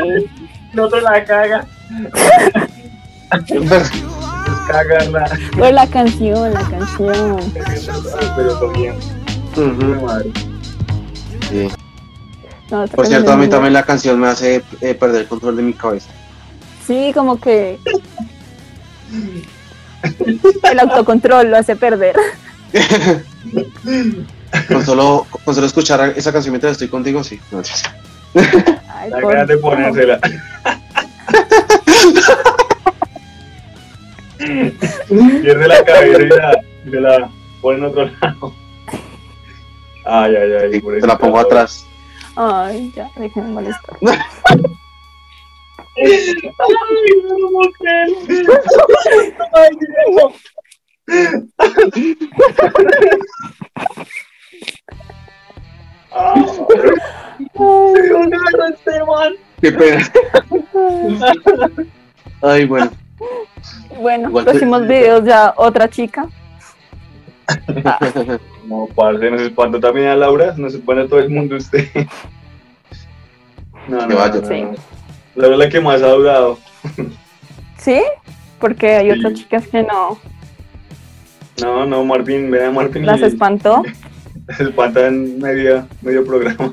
No te la caga. [LAUGHS] Es cagarla. la canción, la canción. Pero bien. Sí. No, Por cierto, a mí también la canción me hace eh, perder el control de mi cabeza. Sí, como que. El autocontrol lo hace perder. [LAUGHS] Con solo, con solo escuchar esa canción mientras estoy contigo, sí. No, Ay, La por ganas de ponérsela. [LAUGHS] Pierde la cabeza y la, y se la pone en otro lado. Ay, ay, ay. Por te la pongo atrás. Ay, ya, déjenme molestar. Ay, no, mujer. Ay, Dios. Ay, Ay, no, no, este man. Qué pena. Ay, bueno. Bueno, Igual te- próximos videos ya otra chica. [LAUGHS] No, parce, nos espantó también a Laura, nos espanta todo el mundo usted. No, no, vaya. no, Sí. no. Laura es la que más ha durado. ¿Sí? Porque hay Sí. otras chicas que no No, no, Marvin, ven a Marvin las y espantó. [LAUGHS] se espanta en medio, medio programa.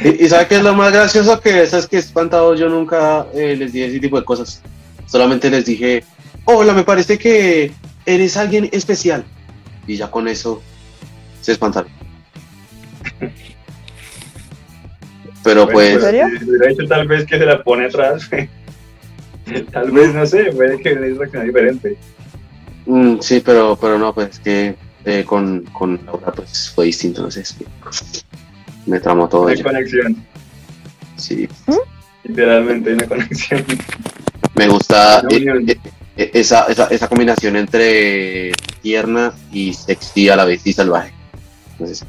Y, y ¿sabe qué es lo más gracioso? Que esas que he espantado yo nunca eh, les dije ese tipo de cosas. Solamente les dije, hola, me parece que eres alguien especial. Y ya con eso se espantaron. [LAUGHS] Pero Bueno, pues, ¿En serio? Si hubiera dicho tal vez que se la pone atrás. [LAUGHS] tal vez, no sé, puede que es reaccionar diferente. mm, sí, pero, pero no, pues que eh, con, con Laura pues fue distinto, no sé, es que me tramó todo Una ella. conexión, Sí, literalmente una conexión. Me gusta eh, eh, eh, esa, esa, esa combinación entre tierna y sexy a la vez y salvaje. Entonces,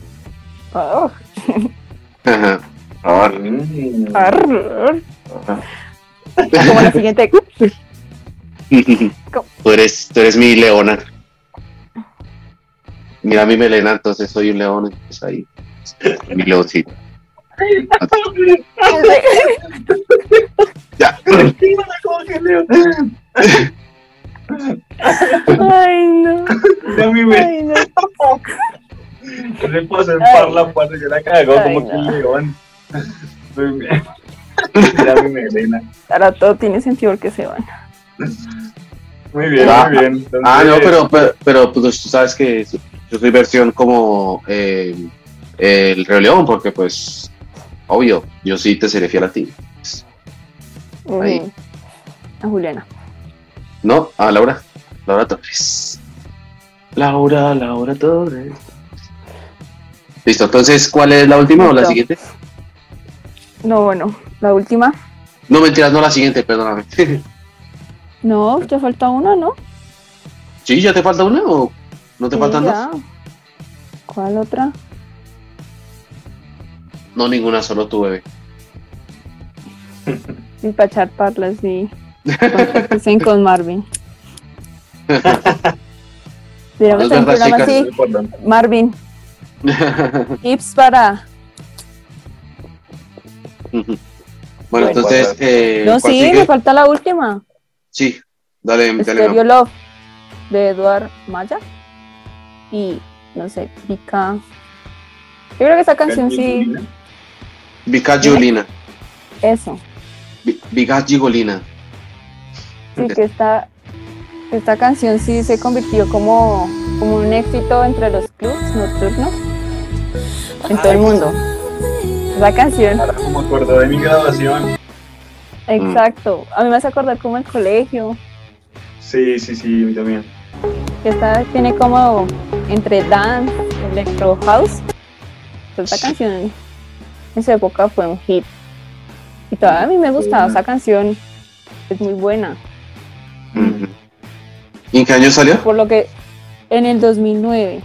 Oh, ajá. Arr. ajá. Como la siguiente. [LAUGHS] tú, eres, tú eres mi leona. Mira mi melena, entonces soy un león. Entonces ahí, mi leoncito. [LAUGHS] Ya. [LAUGHS] Ay, no. Ya mi me Ay, no. le pasó en parla, parce, yo la cago Ay, como que no. un león. Muy bien. Ya mi melena. Ahora todo tiene sentido porque se van. Muy bien, Ah, muy bien. Ah, no, Entonces, pero, pero, pero, pues tú sabes que yo soy versión como eh, el Rey León, porque pues, obvio, yo sí te seré fiel a ti. Ahí. A Juliana. No, a Laura. Laura Torres. Laura, Laura Torres. Listo, entonces, ¿cuál es la última o la siguiente? No, bueno, la última. No, mentiras, no la siguiente, perdóname. [LAUGHS] No, te falta una, ¿no? ¿Sí? ¿Ya te falta una o no te Sí, faltan ya. dos? ¿Cuál otra? No, ninguna, solo tu bebé. [LAUGHS] Y para echar parlas y contacten [LAUGHS] con Marvin. [LAUGHS] En un verdad, programa así. Marvin, [LAUGHS] tips para... bueno, Bueno. entonces, eh, No, ¿cuál sí, sigue? me falta la última. Sí, dale, dale. Stereo Love, de Eduard Maya. Y, no sé, Vika... Yo creo que esa canción sí, Vika Giolina. eso. Vi- Vika Gigolina. Sí, que esta, esta canción sí se convirtió como, como un éxito entre los clubs nocturnos en todo el mundo. La canción, Ahora como acordó de mi graduación. exacto. A mí me hace acordar como el colegio, Sí, sí, sí, a mí también. que esta tiene como entre dance, electro house. Esta canción en su época fue un hit. Y todavía a mí me gustaba esa canción. Es muy buena. ¿Y en qué año salió? Por lo que en el 2009.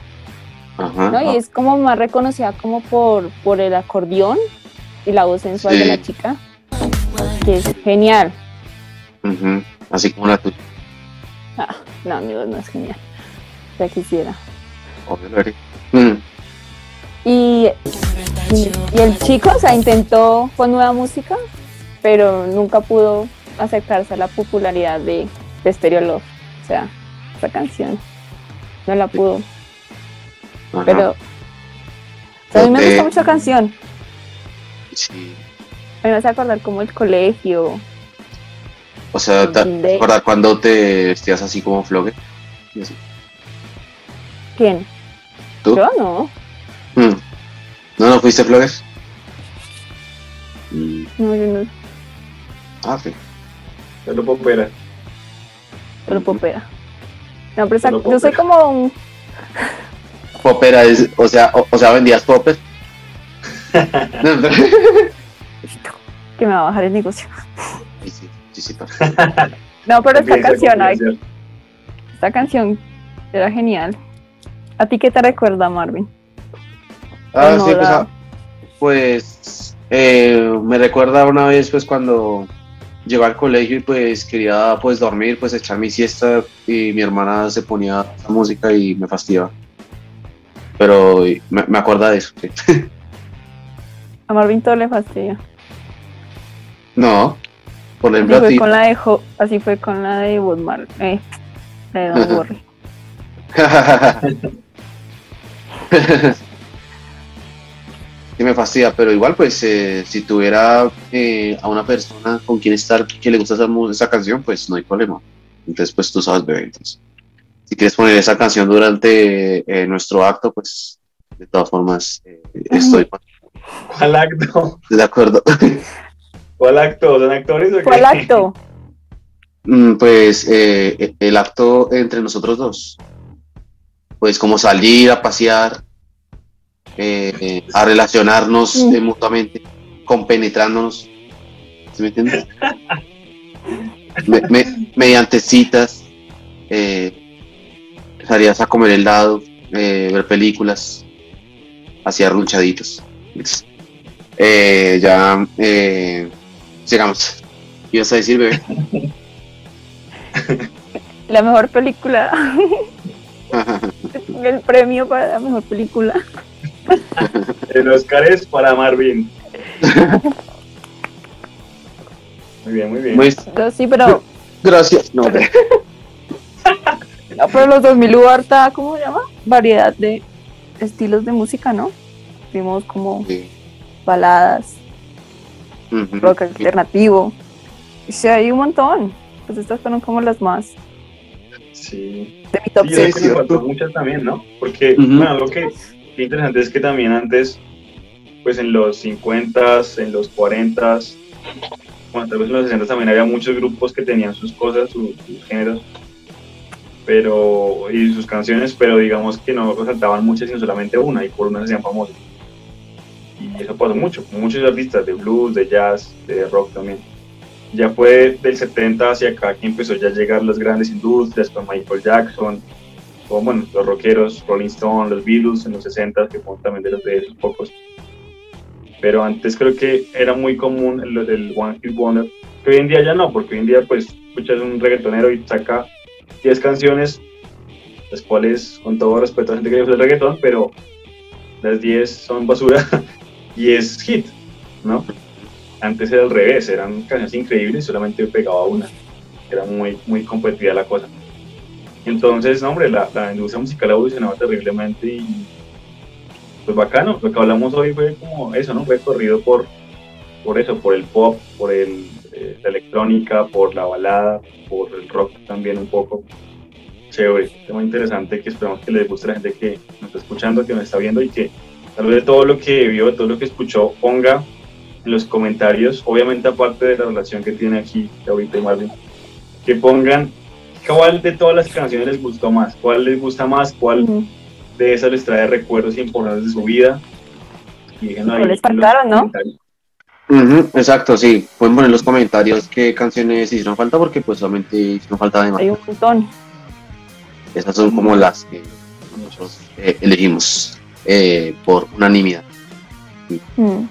Ajá. ¿no? Y es como más reconocida como por, por el acordeón y la voz sensual de la chica, que es genial. Ujú. Así como la tuya. Ah, no, mi voz no es genial. Ya quisiera. Obvio lo haré. Mm. Y, y, y el chico, o sea, intentó con nueva música, pero nunca pudo acercarse a la popularidad de, de Stereo Love. O sea, esa canción no la pudo. Ajá. Pero o sea, a mí me gusta mucho la canción. Sí. A mí me hace acordar como el colegio. O sea, ¿te De- te acuerdas cuando te vestías así como así. ¿Quién? ¿Tú? Yo no. ¿No, no fuiste? Mm. No, yo no. Ah, ok. Solo popera. Solo popera. No, pero esa- yo soy popera. como un. Popera es, o sea, o, o sea, vendías popper. No, [LAUGHS] que me va a bajar el negocio. Sí, sí, sí, sí, [LAUGHS] No, pero esta canción, esta canción era genial. ¿A ti qué te recuerda, Marvin? Ah, sí, pues, ah, pues eh, me recuerda una vez pues cuando llegaba al colegio y pues quería pues dormir, pues echar mi siesta y mi hermana se ponía esa música y me fastidiaba. Pero me, me acuerda de eso. sí. [LAUGHS] A Marvin todo le fastidia. no, por Así ejemplo a fue ti. con la de Jo- así fue con la de Woodmar, eh, la de Don. [LAUGHS] [LAUGHS] que me fastidia, pero igual pues eh, si tuviera eh, a una persona con quien estar que le gusta esa, esa canción, pues no hay problema. Entonces pues tú sabes, bebé. entonces, si quieres poner esa canción durante eh, nuestro acto, pues de todas formas eh, estoy ¿Cuál acto? de acuerdo. ¿Cuál acto? ¿Son actores o qué? ¿Cuál acto? Mm, pues eh, el acto entre nosotros dos. Pues como salir a pasear, eh, a relacionarnos eh, mutuamente, compenetrándonos. ¿Sí me entiendes? Me- me- mediante citas, eh, salías a comer helado, eh, ver películas, hacía runchaditos. Eh, ya, eh, sigamos. ¿Ibas a decir, bebé? La mejor película. [LAUGHS] El premio para la mejor película. El Oscar es para Marvin. Muy bien, muy bien. Pues, No, sí, pero, gracias. No, [LAUGHS] pero los 2000 hubo harta, ¿cómo se llama? Variedad de estilos de música, ¿no? Vimos como Sí. baladas, rock alternativo. Y sí, hay un montón. Pues estas fueron como las más Sí. de mi top Sí, yo creo que 6. me faltó muchas también, ¿no? Porque, Ujú. bueno, algo que, que interesante es que también antes, pues en los 50s, en los 40s, bueno, tal vez en los 60 también había muchos grupos que tenían sus cosas, sus, géneros, pero, y sus canciones, pero digamos que no resaltaban muchas, sino solamente una, y por una se hacían famosos. Y eso pasó mucho, muchos artistas de blues, de jazz, de rock también. Ya fue del 70 hacia acá que empezó ya a llegar las grandes industrias con Michael Jackson, o bueno, los rockeros, Rolling Stone, los Beatles en los 60, que fueron también de los de esos pocos. Pero antes creo que era muy común lo del One Hit Wonder, que hoy en día ya no, porque hoy en día pues escuchas un reggaetonero y saca 10 canciones, las cuales con todo respeto a la gente que le gusta el reggaetón, pero las 10 son basura [LAUGHS] y es hit, ¿no? Antes era al revés, eran canciones increíbles solamente pegaba una. Era muy, muy competida la cosa. Entonces, no, hombre, la, la industria musical ha evolucionado terriblemente y pues bacano. Lo que hablamos hoy fue como eso, ¿no? Fue corrido por, por eso, por el pop, por el, eh, la electrónica, por la balada, por el rock también un poco. Chévere, tema interesante que esperamos que les guste a la gente que nos está escuchando, que nos está viendo y que tal vez todo lo que vio, todo lo que escuchó, ponga en los comentarios, obviamente aparte de la relación que tiene aquí ahorita y Marvin, que pongan cuál de todas las canciones les gustó más, cuál les gusta más, cuál de esas les trae recuerdos importantes de su vida. Y déjenlo ahí ¿Cuáles en los faltaron, no? exacto, sí. Pueden poner en los comentarios qué canciones hicieron falta, porque pues solamente hicieron falta de más. Hay un montón. Esas son como las que nosotros eh, elegimos eh, por unanimidad. Mm.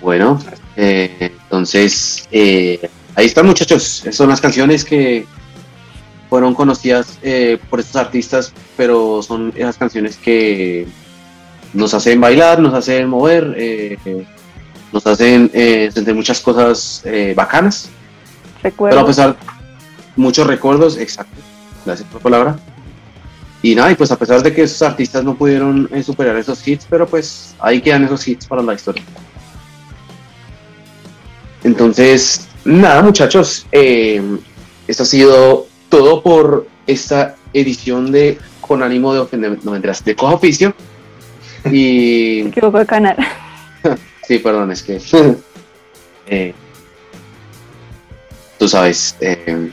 Bueno, eh, entonces eh, ahí están muchachos. Esas son las canciones que fueron conocidas eh, por estos artistas, pero son esas canciones que nos hacen bailar, nos hacen mover, eh, nos hacen eh, sentir muchas cosas eh, bacanas. Pero a pesar, muchos recuerdos, exacto, gracias por la palabra. Y nada, y pues a pesar de que esos artistas no pudieron superar esos hits, pero pues ahí quedan esos hits para la historia. Entonces, nada, muchachos, eh, esto ha sido todo por esta edición de Con ánimo de ofender, no mentiras, de Coja Oficio. [LAUGHS] Y Me equivoco de canal. [LAUGHS] Sí, perdón, es que. [LAUGHS] eh, tú sabes, eh,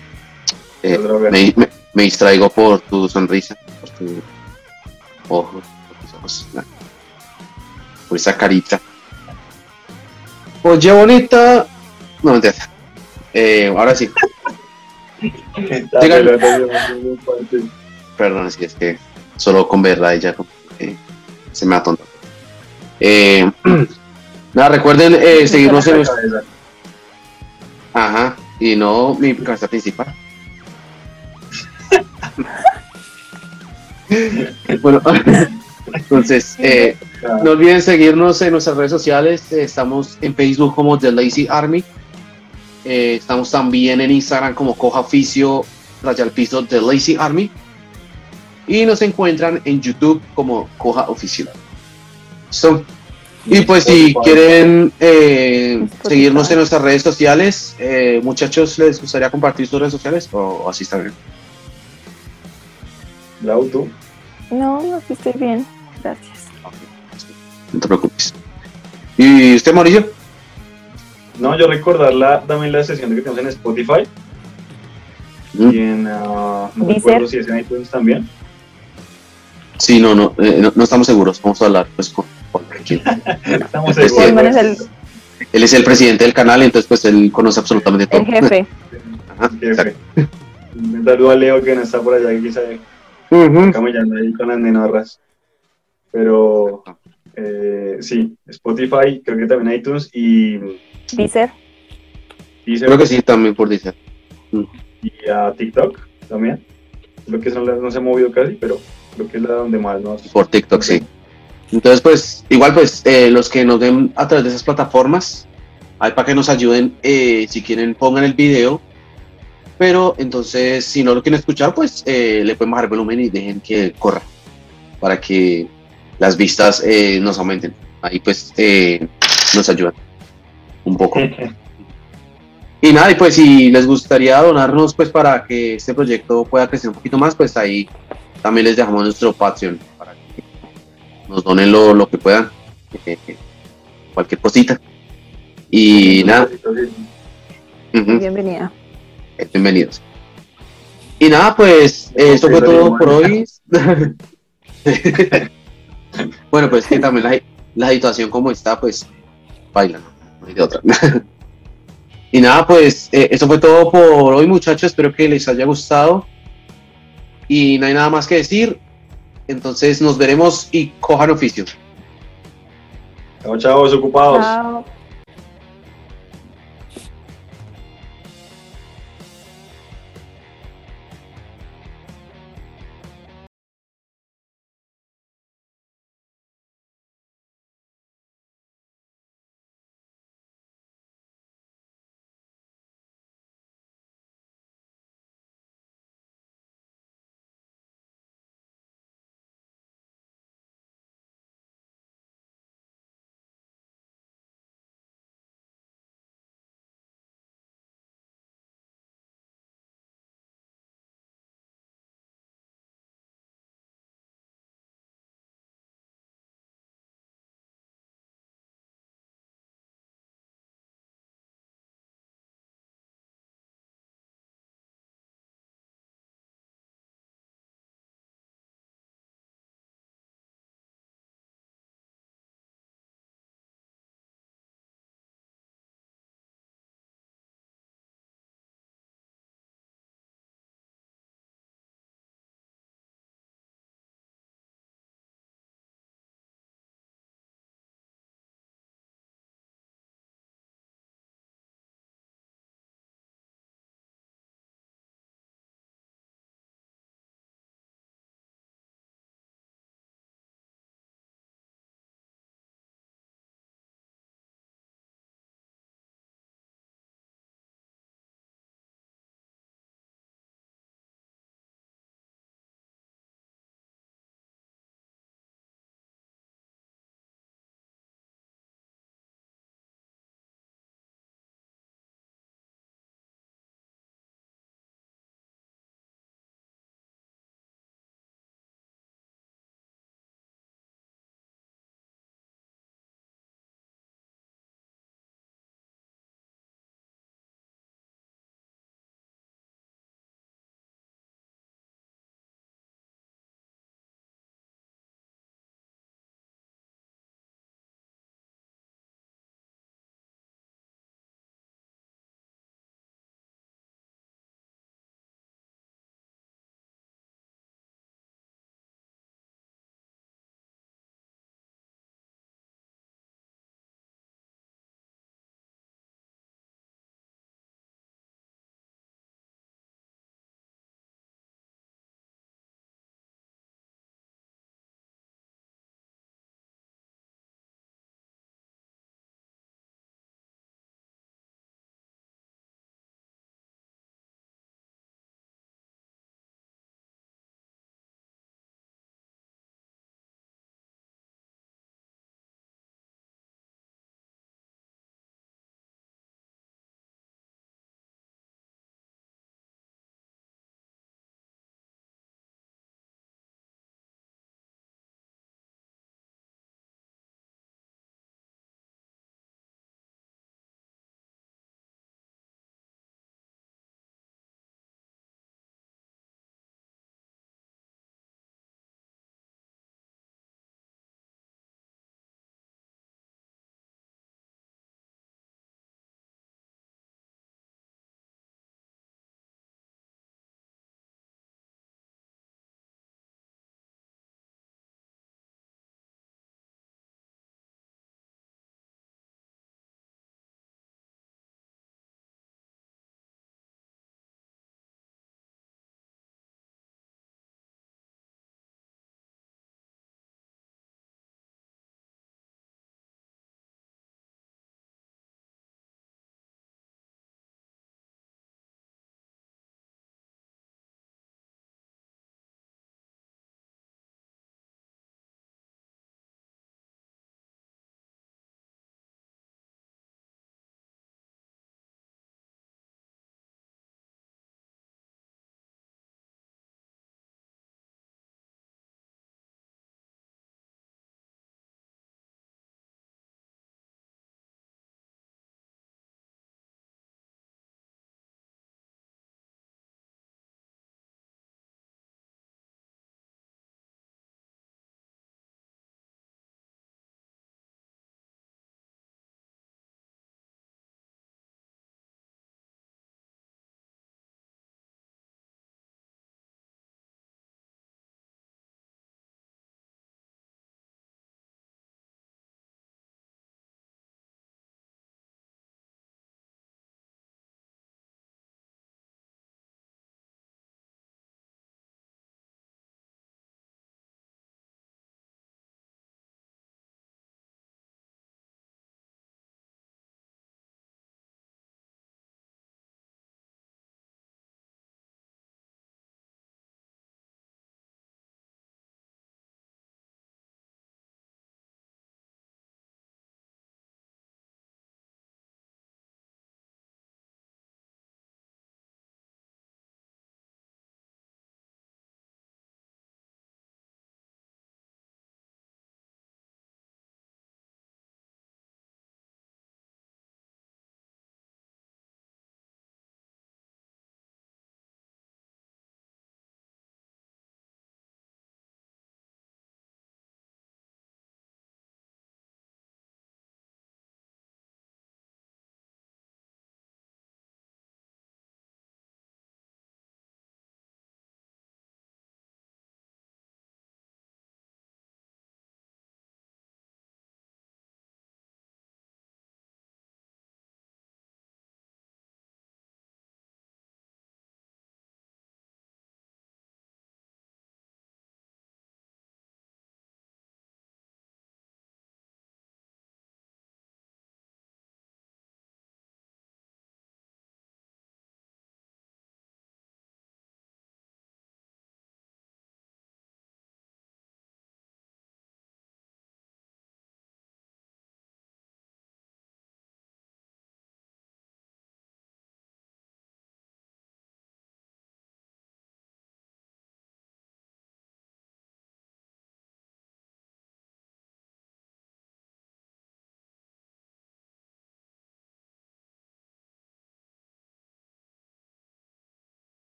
eh, me, me- me distraigo por tu sonrisa, por tu ojo, por tus ojos, por esa carita. Oye, bonita. No, mentira. Eh, ahora sí, perdón, si es que solo con verla ella que se me atonta. Eh, [CLEARS THROAT] Nada, recuerden eh, seguirnos en nuestro... Ajá, y no mi cabeza principal. [LAUGHS] bueno, [LAUGHS] entonces, eh, no olviden seguirnos en nuestras redes sociales. eh, Estamos en Facebook como The Lazy Army. Eh, estamos también en Instagram como Coja Oficio, raya al piso The Lazy Army. Y nos encuentran en YouTube como Coja Oficio. ¿Listo? Y pues si quieren eh, seguirnos en nuestras redes sociales, eh, muchachos, ¿les gustaría compartir sus redes sociales o así está bien? Lau, tú. No, aquí estoy bien. Gracias. No te preocupes. ¿Y usted, Mauricio? No, yo recordar la, también la sesión que tenemos en Spotify Mm. y en. ah, no recuerdo si es en iTunes también. Sí, no, no, eh, no, no estamos seguros. Vamos a hablar pues con, con [LAUGHS] Estamos Pues, seguros. Juan es el, Él es el presidente del canal, entonces pues él conoce absolutamente todo. [LAUGHS] el jefe. Ajá, Jefe. Un saludo a Leo que no está por allá, que quizá Ujú. camellando ahí con las nenorras. Pero eh, sí, Spotify, creo que también iTunes y Deezer. Deezer Creo que sí, también por decir. y a TikTok también. Creo que son las, no se ha movido casi, pero creo que es la donde más nos. Por TikTok, sí. Entonces, pues, igual, pues, eh, los que nos den a través de esas plataformas, hay para que nos ayuden, eh, si quieren, pongan el video. Pero entonces, si no lo quieren escuchar, pues eh, le pueden bajar el volumen y dejen que corra para que las vistas eh, nos aumenten. Ahí, pues, eh, nos ayudan un poco. Y nada, y pues si les gustaría donarnos pues para que este proyecto pueda crecer un poquito más, pues ahí también les dejamos nuestro Patreon para que nos donen lo, lo que puedan, eh, cualquier cosita. Y nada, Bienvenida. eh, bienvenidos. Y nada, pues eh, esto fue todo por hoy. [LAUGHS] [LAUGHS] bueno, pues que también la, la situación como está, pues baila, no hay de otra. [LAUGHS] y nada, pues eh, esto fue todo por hoy, muchachos. Espero que les haya gustado. Y no hay nada más que decir. Entonces nos veremos y cojan oficio. Chao, chao, ocupados. Chao.